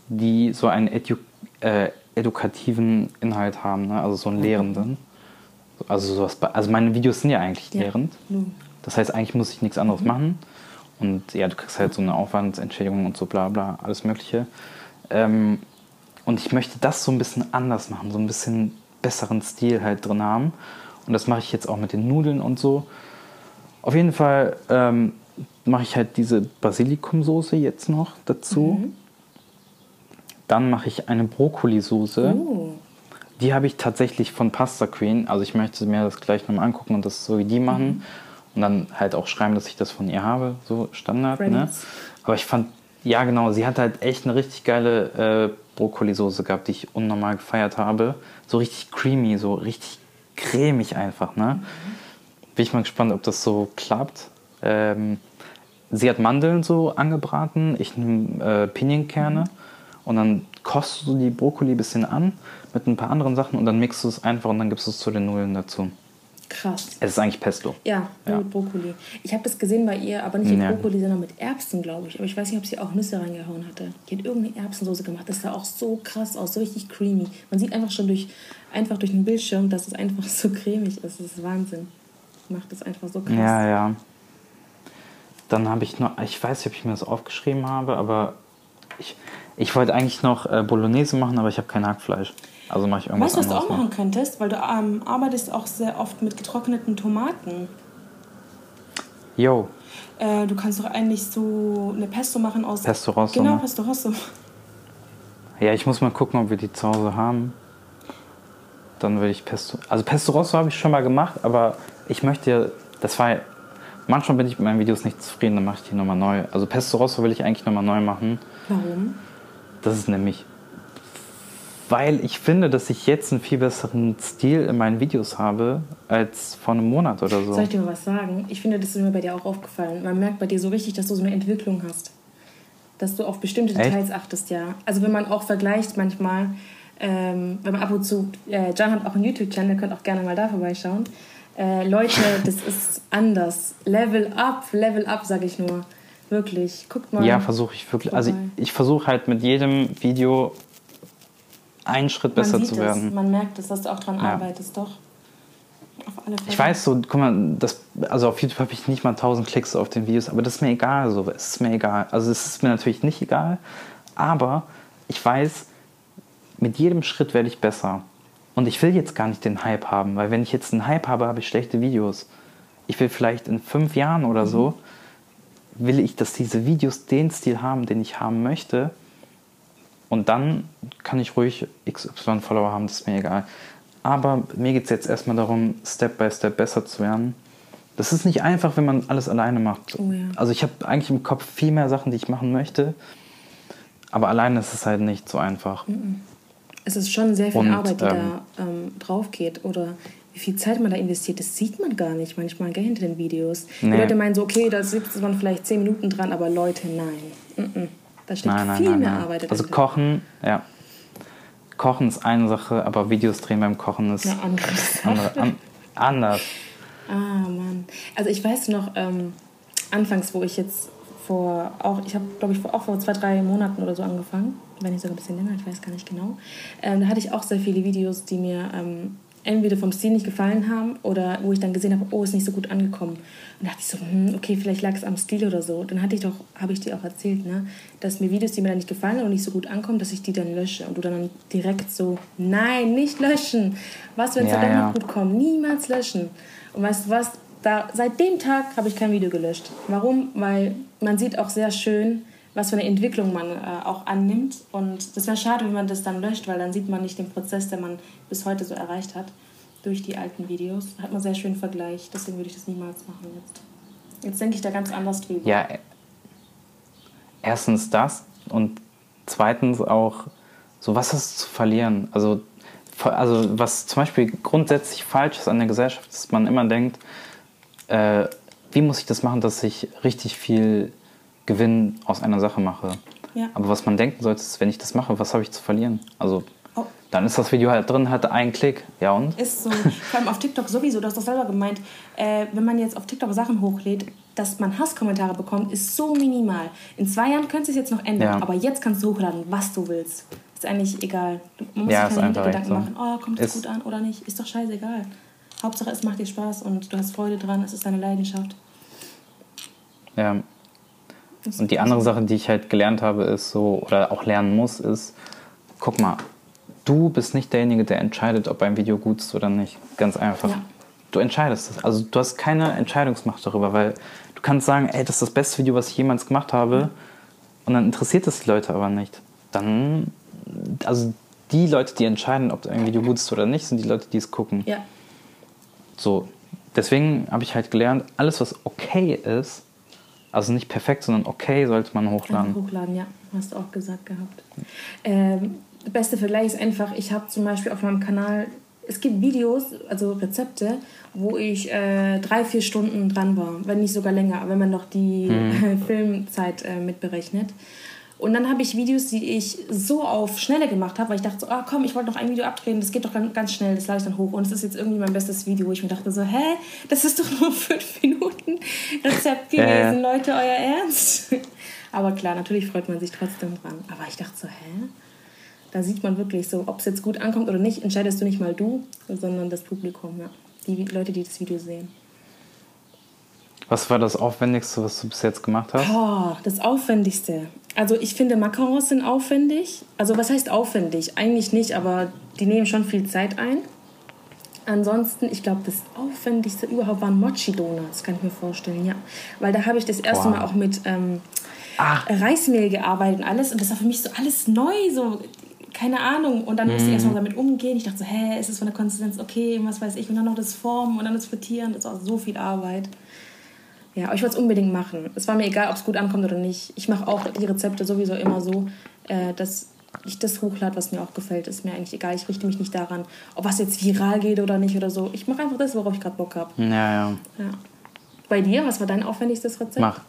die so einen edu äh, edukativen Inhalt haben, ne? also so einen lehrenden. Also, sowas, also meine Videos sind ja eigentlich Ja. lehrend. Nun. Das heißt, eigentlich muss ich nichts anderes machen. Und ja, du kriegst halt so eine Aufwandsentschädigung und so bla bla, alles Mögliche. Ähm, und ich möchte das so ein bisschen anders machen, so ein bisschen besseren Stil halt drin haben. Und das mache ich jetzt auch mit den Nudeln und so. Auf jeden Fall ähm, mache ich halt diese Basilikumsoße jetzt noch dazu. Dann mache ich eine Brokkolisoße. Oh, Die habe ich tatsächlich von Pasta Queen. Also ich möchte mir das gleich nochmal angucken und das so wie die machen. Und dann halt auch schreiben, dass ich das von ihr habe. So Standard. Ne? Aber ich fand, ja genau, sie hat halt echt eine richtig geile äh, Brokkolisoße gehabt, die ich unnormal gefeiert habe. So richtig creamy, so richtig cremig einfach. Ne? Bin ich mal gespannt, ob das so klappt. Ähm, sie hat Mandeln so angebraten, ich nehme äh, Pinienkerne und dann kostest du die Brokkoli ein bisschen an mit ein paar anderen Sachen und dann mixt du es einfach und dann gibst du es zu den Nudeln dazu. krass. Es ist eigentlich Pesto. Ja, Ja. mit Brokkoli. Ich habe das gesehen bei ihr, aber nicht mit Ja. Brokkoli, sondern mit Erbsen, glaube ich. Aber ich weiß nicht, ob sie auch Nüsse reingehauen hatte. Die hat irgendeine Erbsensoße gemacht. Das sah auch so krass aus, so richtig creamy. Man sieht einfach schon durch, einfach durch den Bildschirm, dass es einfach so cremig ist. Das ist Wahnsinn. Macht es einfach so krass. Ja, ja. Dann habe ich noch, ich weiß nicht, ob ich mir das aufgeschrieben habe, aber ich, ich wollte eigentlich noch äh, Bolognese machen, aber ich habe kein Hackfleisch. Also mache ich irgendwas Weißt du, was du auch machen könntest? Weil du ähm, arbeitest auch sehr oft mit getrockneten Tomaten. Yo, Äh, du kannst doch eigentlich so eine Pesto machen aus... Pesto Rosso, Genau, ne? Pesto Rosso. Ja, ich muss mal gucken, ob wir die zu Hause haben. Dann würde ich Pesto. Also Pesto Rosso habe ich schon mal gemacht, aber ich möchte. Das war. Manchmal bin ich mit meinen Videos nicht zufrieden, dann mache ich die nochmal neu. Also Pesto Rosso will ich eigentlich nochmal neu machen. Warum? Das ist nämlich. Weil ich finde, dass ich jetzt einen viel besseren Stil in meinen Videos habe als vor einem Monat oder so. Soll ich dir mal was sagen? Ich finde, das ist mir bei dir auch aufgefallen. Man merkt bei dir so richtig, dass du so eine Entwicklung hast. Dass du auf bestimmte Echt? Details achtest, ja. Also wenn man auch vergleicht manchmal, ähm, wenn man ab und zu, äh, John hat auch einen YouTube-Channel, könnt auch gerne mal da vorbeischauen. Äh, Leute, das ist anders. Level up, level up, sag ich nur. Wirklich. Guckt mal. Ja, versuche ich wirklich. Also ich, ich versuche halt mit jedem Video einen Schritt man besser zu es, werden. Man merkt es, dass du auch dran Ja. arbeitest, doch. Auf alle Fälle. Ich weiß so, guck mal, das, also auf YouTube habe ich nicht mal 1000 Klicks auf den Videos, aber das ist mir egal, so, es ist mir egal. Also es ist mir natürlich nicht egal, aber ich weiß, mit jedem Schritt werde ich besser. Und ich will jetzt gar nicht den Hype haben, weil wenn ich jetzt einen Hype habe, habe ich schlechte Videos. Ich will vielleicht in fünf Jahren oder Mhm. so, will ich, dass diese Videos den Stil haben, den ich haben möchte. Und dann kann ich ruhig XY Follower haben, das ist mir egal. Aber mir geht es jetzt erstmal darum, Step by Step besser zu werden. Das ist nicht einfach, wenn man alles alleine macht. Oh ja. Also ich habe eigentlich im Kopf viel mehr Sachen, die ich machen möchte. Aber alleine ist es halt nicht so einfach. Es ist schon sehr viel Und, Arbeit, die ähm, da ähm, drauf geht. Oder wie viel Zeit man da investiert, das sieht man gar nicht manchmal gell, hinter den Videos. Die Nee. Leute meinen so, okay, da sitzt man vielleicht zehn Minuten dran, aber Leute, nein. Mm-mm. Da steckt Nein, nein, viel nein, mehr. Arbeit Also dahinter. Kochen, ja. Kochen ist eine Sache, aber Videos drehen beim Kochen ist Eine andere Sache. andere, an, anders. Ah, Mann. Also ich weiß noch, ähm, anfangs, wo ich jetzt vor, auch, ich habe, glaube ich, vor, auch vor zwei, drei Monaten oder so angefangen, wenn nicht sogar ein bisschen länger, ich weiß gar nicht genau. Ähm, da hatte ich auch sehr viele Videos, die mir ähm, entweder vom Stil nicht gefallen haben oder wo ich dann gesehen habe, oh, ist nicht so gut angekommen. Und da dachte ich so, hm, okay, vielleicht lag es am Stil oder so. Dann hatte ich doch, habe ich dir auch erzählt, ne, dass mir Videos, die mir dann nicht gefallen und nicht so gut ankommen, dass ich die dann lösche. Und du dann direkt so, nein, nicht löschen. Was, wenn es Ja, dann ja. gut kommt? Niemals löschen. Und weißt du was? Da, seit dem Tag habe ich kein Video gelöscht. Warum? Weil man sieht auch sehr schön, was für eine Entwicklung man äh, auch annimmt. Und das wäre schade, wenn man das dann löscht, weil dann sieht man nicht den Prozess, den man bis heute so erreicht hat. Durch die alten Videos. Hat man sehr schön Vergleich. Deswegen würde ich das niemals machen jetzt. Jetzt denke ich da ganz anders drüber. Ja, erstens das und zweitens auch, so was ist zu verlieren? Also, also was zum Beispiel grundsätzlich falsch ist an der Gesellschaft, dass man immer denkt, äh, wie muss ich das machen, dass ich richtig viel Gewinn aus einer Sache mache? Ja. Aber was man denken sollte, ist, wenn ich das mache, was habe ich zu verlieren? Also, Oh. dann ist das Video halt drin, hatte einen Klick. Ja und? Ist so. Vor allem auf TikTok sowieso, du hast das selber gemeint. Äh, wenn man jetzt auf TikTok Sachen hochlädt, dass man Hasskommentare bekommt, ist so minimal. In zwei Jahren könnte es jetzt noch ändern, Ja. aber jetzt kannst du hochladen, was du willst. Ist eigentlich egal. Du- Man muss Ja, sich keine Hintergedanken echt machen. so. Oh, kommt das Ist- gut an oder nicht? Ist doch scheißegal. Hauptsache, es macht dir Spaß und du hast Freude dran, es ist deine Leidenschaft. Ja. Und die andere Sache, die ich halt gelernt habe, ist so, oder auch lernen muss, ist, guck mal, du bist nicht derjenige, der entscheidet, ob ein Video gut ist oder nicht. Ganz einfach. Ja. Du entscheidest es. Also du hast keine Entscheidungsmacht darüber, weil du kannst sagen, ey, das ist das beste Video, was ich jemals gemacht habe. Und dann interessiert es die Leute aber nicht. Dann, also die Leute, die entscheiden, ob ein Video gut ist oder nicht, sind die Leute, die es gucken. Ja, So, deswegen habe ich halt gelernt, alles, was okay ist, also nicht perfekt, sondern okay, sollte man hochladen. Einfach hochladen, ja. Hast du auch gesagt gehabt. Ähm, der beste Vergleich ist einfach, ich habe zum Beispiel auf meinem Kanal, es gibt Videos, also Rezepte, wo ich äh, drei, vier Stunden dran war, wenn nicht sogar länger, wenn man noch die Filmzeit äh, mitberechnet. Und dann habe ich Videos, die ich so auf Schnelle gemacht habe, weil ich dachte so, ah komm, ich wollte noch ein Video abdrehen, das geht doch ganz, ganz schnell, das lade ich dann hoch. Und es ist jetzt irgendwie mein bestes Video, wo ich mir dachte so, hä, das ist doch nur fünf Minuten Rezept gewesen, Leute, euer Ernst? Aber klar, natürlich freut man sich trotzdem dran. Aber ich dachte so, hä? Da sieht man wirklich so, ob es jetzt gut ankommt oder nicht, entscheidest du nicht mal du, sondern das Publikum, ja. Die Leute, die das Video sehen. Was war das Aufwendigste, was du bis jetzt gemacht hast? Oh, das Aufwendigste. Also ich finde Macarons sind aufwendig. Also was heißt aufwendig? Eigentlich nicht, aber die nehmen schon viel Zeit ein. Ansonsten, ich glaube, das Aufwendigste überhaupt waren Mochi-Donuts, kann ich mir vorstellen, ja. Weil da habe ich das erste Wow. Mal auch mit ähm, Ach. Reismehl gearbeitet und alles. Und das war für mich so alles neu, so keine Ahnung. Und dann musste ich erstmal damit umgehen. Ich dachte so, hä, ist es von der Konsistenz okay, was weiß ich. Und dann noch das Formen und dann das Frittieren. Das war so viel Arbeit. Ja, aber ich wollte es unbedingt machen. Es war mir egal, ob es gut ankommt oder nicht. Ich mache auch die Rezepte sowieso immer so, äh, dass ich das hochlade, was mir auch gefällt. Ist mir eigentlich egal. Ich richte mich nicht daran, ob was jetzt viral geht oder nicht oder so. Ich mache einfach das, worauf ich gerade Bock habe. Ja, ja. Ja. Bei dir, was war dein aufwendigstes Rezept? Mach.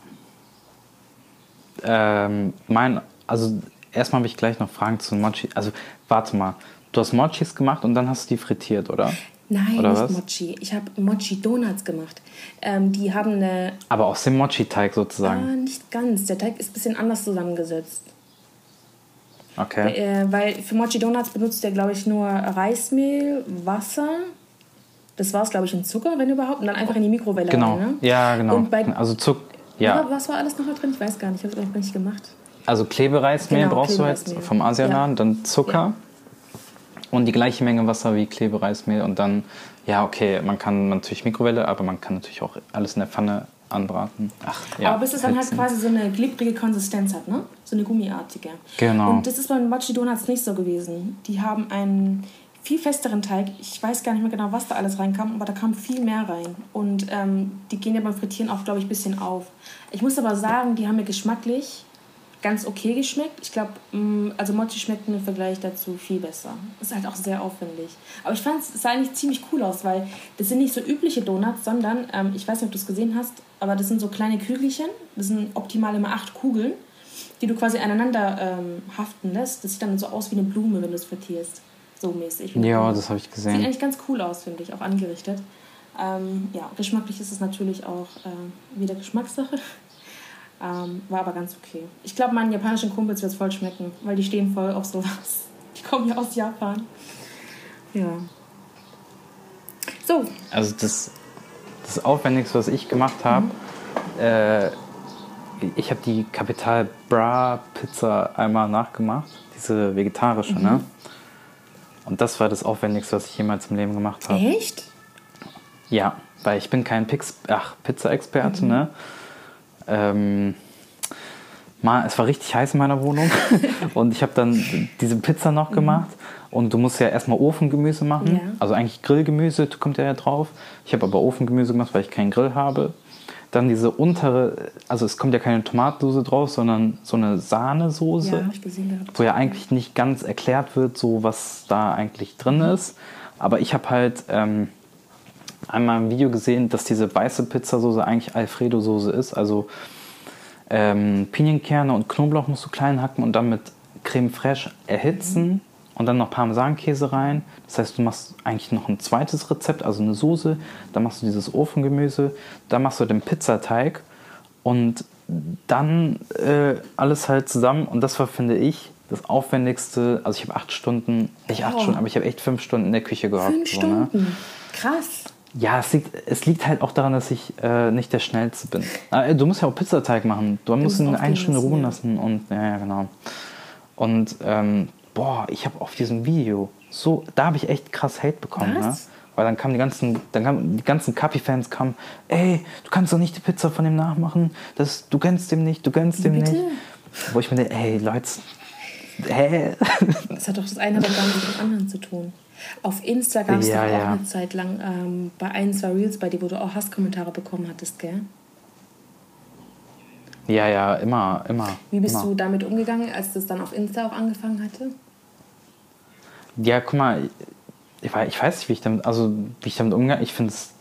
Ähm, mein, also erstmal habe ich gleich noch Fragen zu Mochi. Also warte mal, du hast Mochis gemacht und dann hast du die frittiert, oder? Nein, Oder nicht was? Mochi. Ich habe Mochi-Donuts gemacht. Ähm, die haben eine. Aber aus dem Mochi-Teig sozusagen. Ah, nicht ganz. Der Teig ist ein bisschen anders zusammengesetzt. Okay. Äh, weil für Mochi-Donuts benutzt der, glaube ich, nur Reismehl, Wasser. Das war es, glaube ich, und Zucker, wenn überhaupt. Und dann einfach in die Mikrowelle Genau. rein, ne? Ja, genau. Und bei, also Zuck. Aber Ja. was war alles noch da drin? Ich weiß gar nicht. Ich habe es noch nicht gemacht. Also Klebereismehl Genau, brauchst du Klebereismehl. jetzt vom Asialaden, dann Zucker. Und die gleiche Menge Wasser wie Klebereismehl und dann, ja, okay, man kann natürlich Mikrowelle, aber man kann natürlich auch alles in der Pfanne anbraten. Ach, ja, aber bis es dann halt quasi so eine glibbrige Konsistenz hat, ne? So eine gummiartige. Genau. Und das ist bei den Mochi Donuts nicht so gewesen. Die haben einen viel festeren Teig. Ich weiß gar nicht mehr genau, was da alles reinkam, aber da kam viel mehr rein. Und ähm, die gehen ja beim Frittieren auch, glaube ich, ein bisschen auf. Ich muss aber sagen, die haben mir geschmacklich ganz okay geschmeckt. Ich glaube, mm, also Mochi schmeckt im Vergleich dazu viel besser. Ist halt auch sehr aufwendig. Aber ich fand es sah eigentlich ziemlich cool aus, weil das sind nicht so übliche Donuts, sondern, ähm, ich weiß nicht, ob du es gesehen hast, aber das sind so kleine Kügelchen. Das sind optimal immer acht Kugeln, die du quasi aneinander ähm, haften lässt. Das sieht dann so aus wie eine Blume, wenn du es frittierst. So mäßig. Ja, das habe ich gesehen. Sieht eigentlich ganz cool aus, finde ich, auch angerichtet. Ähm, ja, geschmacklich ist es natürlich auch äh, wieder Geschmackssache. Ähm, war aber ganz okay. Ich glaube, meinen japanischen Kumpels wird es voll schmecken, weil die stehen voll auf sowas. Die kommen ja aus Japan. Ja. So. Also das, das Aufwendigste, was ich gemacht habe, mhm. äh, ich habe die Capital Bra Pizza einmal nachgemacht, diese vegetarische, ne? mhm. ne? Und das war das Aufwendigste, was ich jemals im Leben gemacht habe. Echt? Ja, weil ich bin kein Pizza-Experte, mhm. ne? Ähm, mal, es war richtig heiß in meiner Wohnung und ich habe dann diese Pizza noch mhm. gemacht und du musst ja erstmal Ofengemüse machen, ja. also eigentlich Grillgemüse kommt ja drauf. Ich habe aber Ofengemüse gemacht, weil ich keinen Grill habe. Dann diese untere, also es kommt ja keine Tomatensauce drauf, sondern so eine Sahnesoße, ja, wo ja eigentlich nicht ganz erklärt wird, so was da eigentlich drin mhm. ist. Aber ich habe halt ähm, einmal im Video gesehen, dass diese weiße Pizzasoße eigentlich Alfredo-Soße ist. Also ähm, Pinienkerne und Knoblauch musst du klein hacken und dann mit Creme fraiche erhitzen und dann noch Parmesankäse rein. Das heißt, du machst eigentlich noch ein zweites Rezept, also eine Soße. Dann machst du dieses Ofengemüse, dann machst du den Pizzateig und dann äh, alles halt zusammen. Und das war, finde ich, das Aufwendigste. Also ich habe acht Stunden, nicht acht oh. Stunden, aber ich habe echt fünf Stunden in der Küche gehockt. Fünf so, ne? Stunden? Ne? Krass. Ja, es liegt, es liegt halt auch daran, dass ich äh, nicht der Schnellste bin. Äh, du musst ja auch Pizzateig machen. Du, du musst ihn eine Stunde ruhen lassen. Und, ja, ja, genau. Und, ähm, boah, ich habe auf diesem Video so, da habe ich echt krass Hate bekommen. Ne? Weil dann kamen die ganzen, dann kamen die ganzen Kapi-Fans kamen, ey, du kannst doch nicht die Pizza von dem nachmachen. Das, du gönnst dem nicht, du gönnst dem Bitte? nicht. Wo ich mir denke, ey, Leute, hä? Das hat doch das eine aber gar nicht mit dem anderen zu tun. Auf Insta gab es ja, auch ja. eine Zeit lang ähm, bei ein, zwei Reels bei dir, wo du auch Hasskommentare bekommen hattest, gell? Ja, ja, immer, immer. Wie bist immer. du damit umgegangen, als das dann auf Insta auch angefangen hatte? Ja, guck mal, ich, ich weiß nicht, wie ich damit, also wie ich damit umgehe. Ich finde es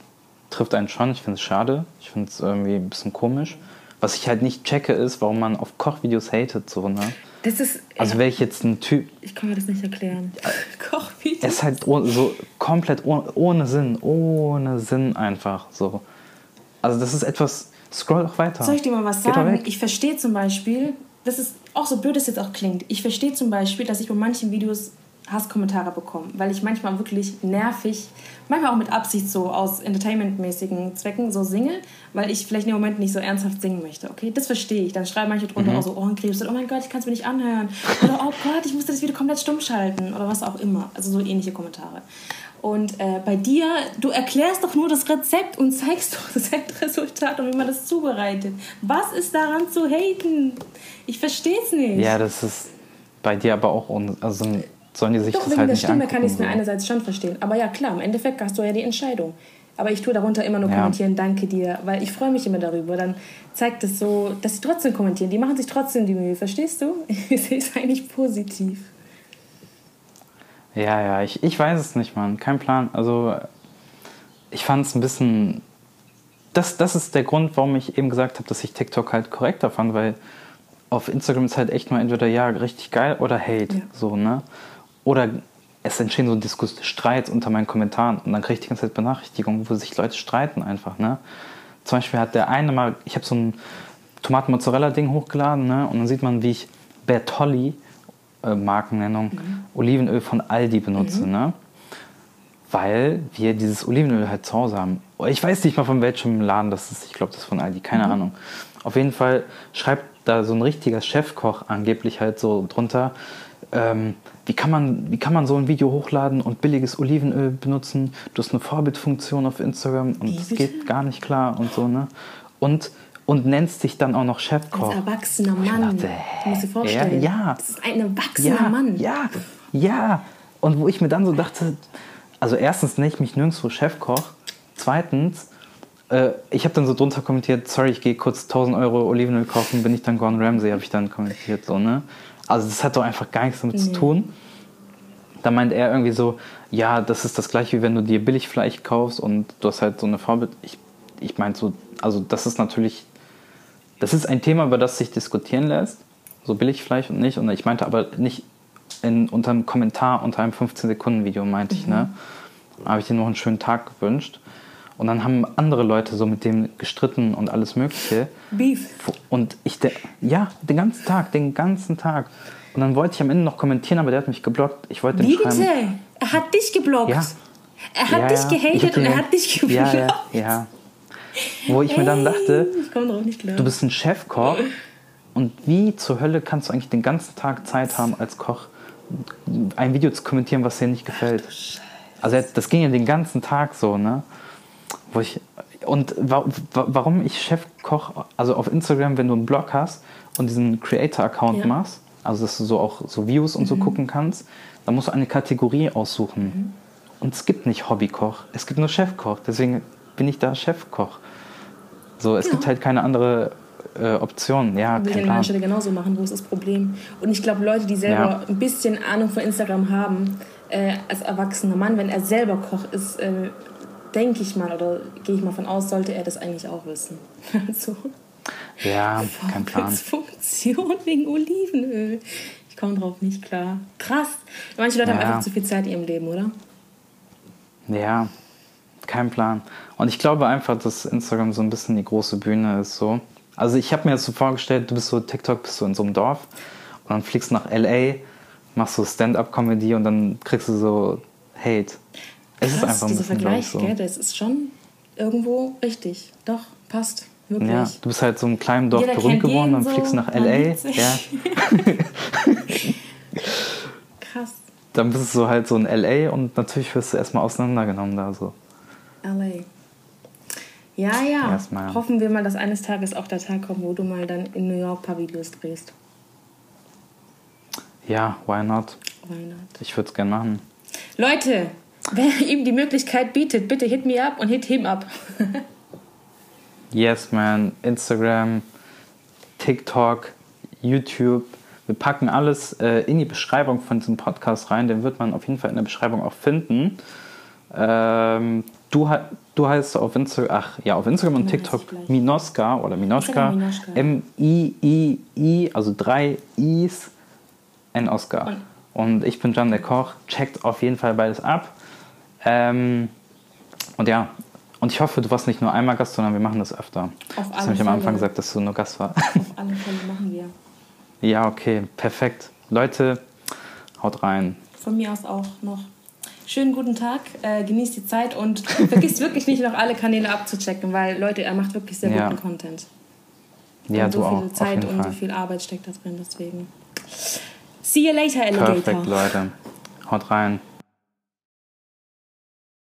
trifft einen schon, ich finde es schade, ich finde es irgendwie ein bisschen komisch. Was ich halt nicht checke, ist, warum man auf Kochvideos hatet, so, ne? Das ist. Also wäre ich jetzt ein Typ. Ich kann mir das nicht erklären. Kochvideos. Es ist halt so komplett ohne, ohne Sinn, ohne Sinn einfach so. Also das ist etwas. Scroll doch weiter. Soll ich dir mal was sagen? Ich verstehe zum Beispiel, das ist auch so blöd, es jetzt auch klingt. Ich verstehe zum Beispiel, dass ich bei manchen Videos Hasskommentare bekommen, weil ich manchmal wirklich nervig, manchmal auch mit Absicht so aus entertainmentmäßigen Zwecken so singe, weil ich vielleicht im Moment nicht so ernsthaft singen möchte. Okay, das verstehe ich. Dann schreiben manche drunter mhm. auch so Ohrenkrebs oder oh mein Gott, ich kann es mir nicht anhören oder oh Gott, ich musste das Video komplett stumm schalten oder was auch immer. Also so ähnliche Kommentare. Und äh, bei dir, du erklärst doch nur das Rezept und zeigst doch das Endresultat und wie man das zubereitet. Was ist daran zu haten? Ich verstehe es nicht. Ja, das ist bei dir aber auch also sollen die sich Doch, das wegen halt der nicht Stimme kann ich es mir einerseits schon verstehen. Aber ja, klar, im Endeffekt hast du ja die Entscheidung. Aber ich tue darunter immer nur ja. kommentieren, danke dir, weil ich freue mich immer darüber. Dann zeigt es so, dass sie trotzdem kommentieren. Die machen sich trotzdem die Mühe, verstehst du? Ich sehe es eigentlich positiv. Ja, ja, ich, ich weiß es nicht, Mann. Kein Plan. Also, ich fand es ein bisschen. Das, das ist der Grund, warum ich eben gesagt habe, dass ich TikTok halt korrekter fand, weil auf Instagram ist halt echt nur entweder ja, richtig geil oder Hate. Ja. So, ne? Oder es entstehen so Diskus Streits unter meinen Kommentaren und dann kriege ich die ganze Zeit Benachrichtigungen, wo sich Leute streiten einfach. Ne? Zum Beispiel hat der eine mal, ich habe so ein Tomaten-Mozzarella-Ding hochgeladen ne? und dann sieht man, wie ich Bertolli, äh, Markennennung, mhm. Olivenöl von Aldi benutze. Mhm. Ne? Weil wir dieses Olivenöl halt zu Hause haben. Ich weiß nicht mal von welchem Laden das ist, ich glaube, das ist von Aldi, keine mhm. Ahnung. Auf jeden Fall schreibt da so ein richtiger Chefkoch angeblich halt so drunter, ähm, wie, kann man, wie kann man so ein Video hochladen und billiges Olivenöl benutzen? Du hast eine Vorbildfunktion auf Instagram und es geht gar nicht klar und so, ne? Und, und nennst dich dann auch noch Chefkoch. Als erwachsener Mann. dachte, du musst dir vorstellen. ja. Das ist ein erwachsener Ja, Mann. ja, ja. Und wo ich mir dann so dachte, also erstens nenne ich mich nirgendwo Chefkoch. Zweitens, äh, ich habe dann so drunter kommentiert, sorry, ich gehe kurz 1000 Euro Olivenöl kaufen, bin ich dann Gordon Ramsay, habe ich dann kommentiert, so, ne? Also das hat doch einfach gar nichts damit zu tun. Da meint er irgendwie so, ja, das ist das gleiche, wie wenn du dir Billigfleisch kaufst und du hast halt so eine Vorbild. Ich, ich meine so, also das ist natürlich, das ist ein Thema, über das sich diskutieren lässt, so Billigfleisch und nicht. Und ich meinte aber nicht in, unter einem Kommentar, unter einem 15-Sekunden-Video, meinte ich, ne? Da habe ich dir noch einen schönen Tag gewünscht. Und dann haben andere Leute so mit dem gestritten und alles Mögliche. Beef. Und ich, ja, den ganzen Tag, den ganzen Tag. Und dann wollte ich am Ende noch kommentieren, aber der hat mich geblockt. Ich wollte Wie bitte? Er hat dich geblockt. Ja. Er hat Ja, dich gehatet und er hat dich geblockt. Ja, ja. Wo ich mir dann dachte, du bist ein Chefkoch und wie zur Hölle kannst du eigentlich den ganzen Tag Zeit haben, als Koch ein Video zu kommentieren, was dir nicht gefällt? Also das ging ja den ganzen Tag so, ne? Wo ich, und wa wa warum ich Chefkoch, also auf Instagram, wenn du einen Blog hast und diesen Creator-Account Ja. machst, also dass du so auch so Views und so gucken kannst, dann musst du eine Kategorie aussuchen. Und es gibt nicht Hobbykoch, es gibt nur Chefkoch. Deswegen bin ich da Chefkoch. So, es Ja. gibt halt keine andere äh, Option. Ja, Will ich kein an Plan. meiner Stelle genauso machen, wo ist das Problem? Und ich glaube, Leute, die selber Ja. ein bisschen Ahnung von Instagram haben, äh, als erwachsener Mann, wenn er selber Koch ist, äh, denke ich mal oder gehe ich mal von aus, sollte er das eigentlich auch wissen. Also, Ja, kein Plan. Funktion wegen Olivenöl. Ich komme drauf nicht klar. Krass. Manche Leute haben Ja. einfach zu viel Zeit in ihrem Leben, oder? Ja, kein Plan. Und ich glaube einfach, dass Instagram so ein bisschen die große Bühne ist. So. Also ich habe mir jetzt so vorgestellt, du bist so TikTok, bist du in so einem Dorf und dann fliegst du nach LA, machst so Stand-up-Comedy und dann kriegst du so Hate. Es ist einfach ein dieser Vergleich, so. gell, das ist schon irgendwo richtig. Doch, passt. Wirklich. Ja, du bist halt so im kleinen Dorf Jeder berühmt geworden, dann so, fliegst du nach LA. Ja, Krass. dann bist du so halt so in LA und natürlich wirst du erstmal auseinandergenommen da so. LA. Ja, ja. Erstmal. Hoffen wir mal, dass eines Tages auch der Tag kommt, wo du mal dann in New York ein paar Videos drehst. Ja, why not? Why not? Ich würde es gerne machen. Leute, wer ihm die Möglichkeit bietet, bitte hit me up und hit him up. Yes, man. Instagram, TikTok, YouTube. Wir packen alles äh, in die Beschreibung von diesem Podcast rein. Den wird man auf jeden Fall in der Beschreibung auch finden. Ähm, du, du heißt auf Instagram, ach ja, auf Instagram und TikTok. Minoska oder Minoschka. M-I-I-I, also drei I's, N Oscar. Und- ich bin Jan der Koch. Checkt auf jeden Fall beides ab. Ähm, und ja, und ich hoffe, du warst nicht nur einmal Gast, sondern wir machen das öfter. Auf Das habe ich am Anfang gesagt, dass du nur Gast warst. Auf alle Fälle machen wir. ja, okay, perfekt. Leute, haut rein. Von mir aus auch noch. Schönen guten Tag, äh, genießt die Zeit und vergisst wirklich nicht noch alle Kanäle abzuchecken, weil Leute, er macht wirklich sehr Ja. guten Content. Ja, und so du viel auch. Auf Zeit jeden und Fall. so viel Arbeit steckt da drin, deswegen. See you later, Alligator. Perfekt, Leute. Haut rein.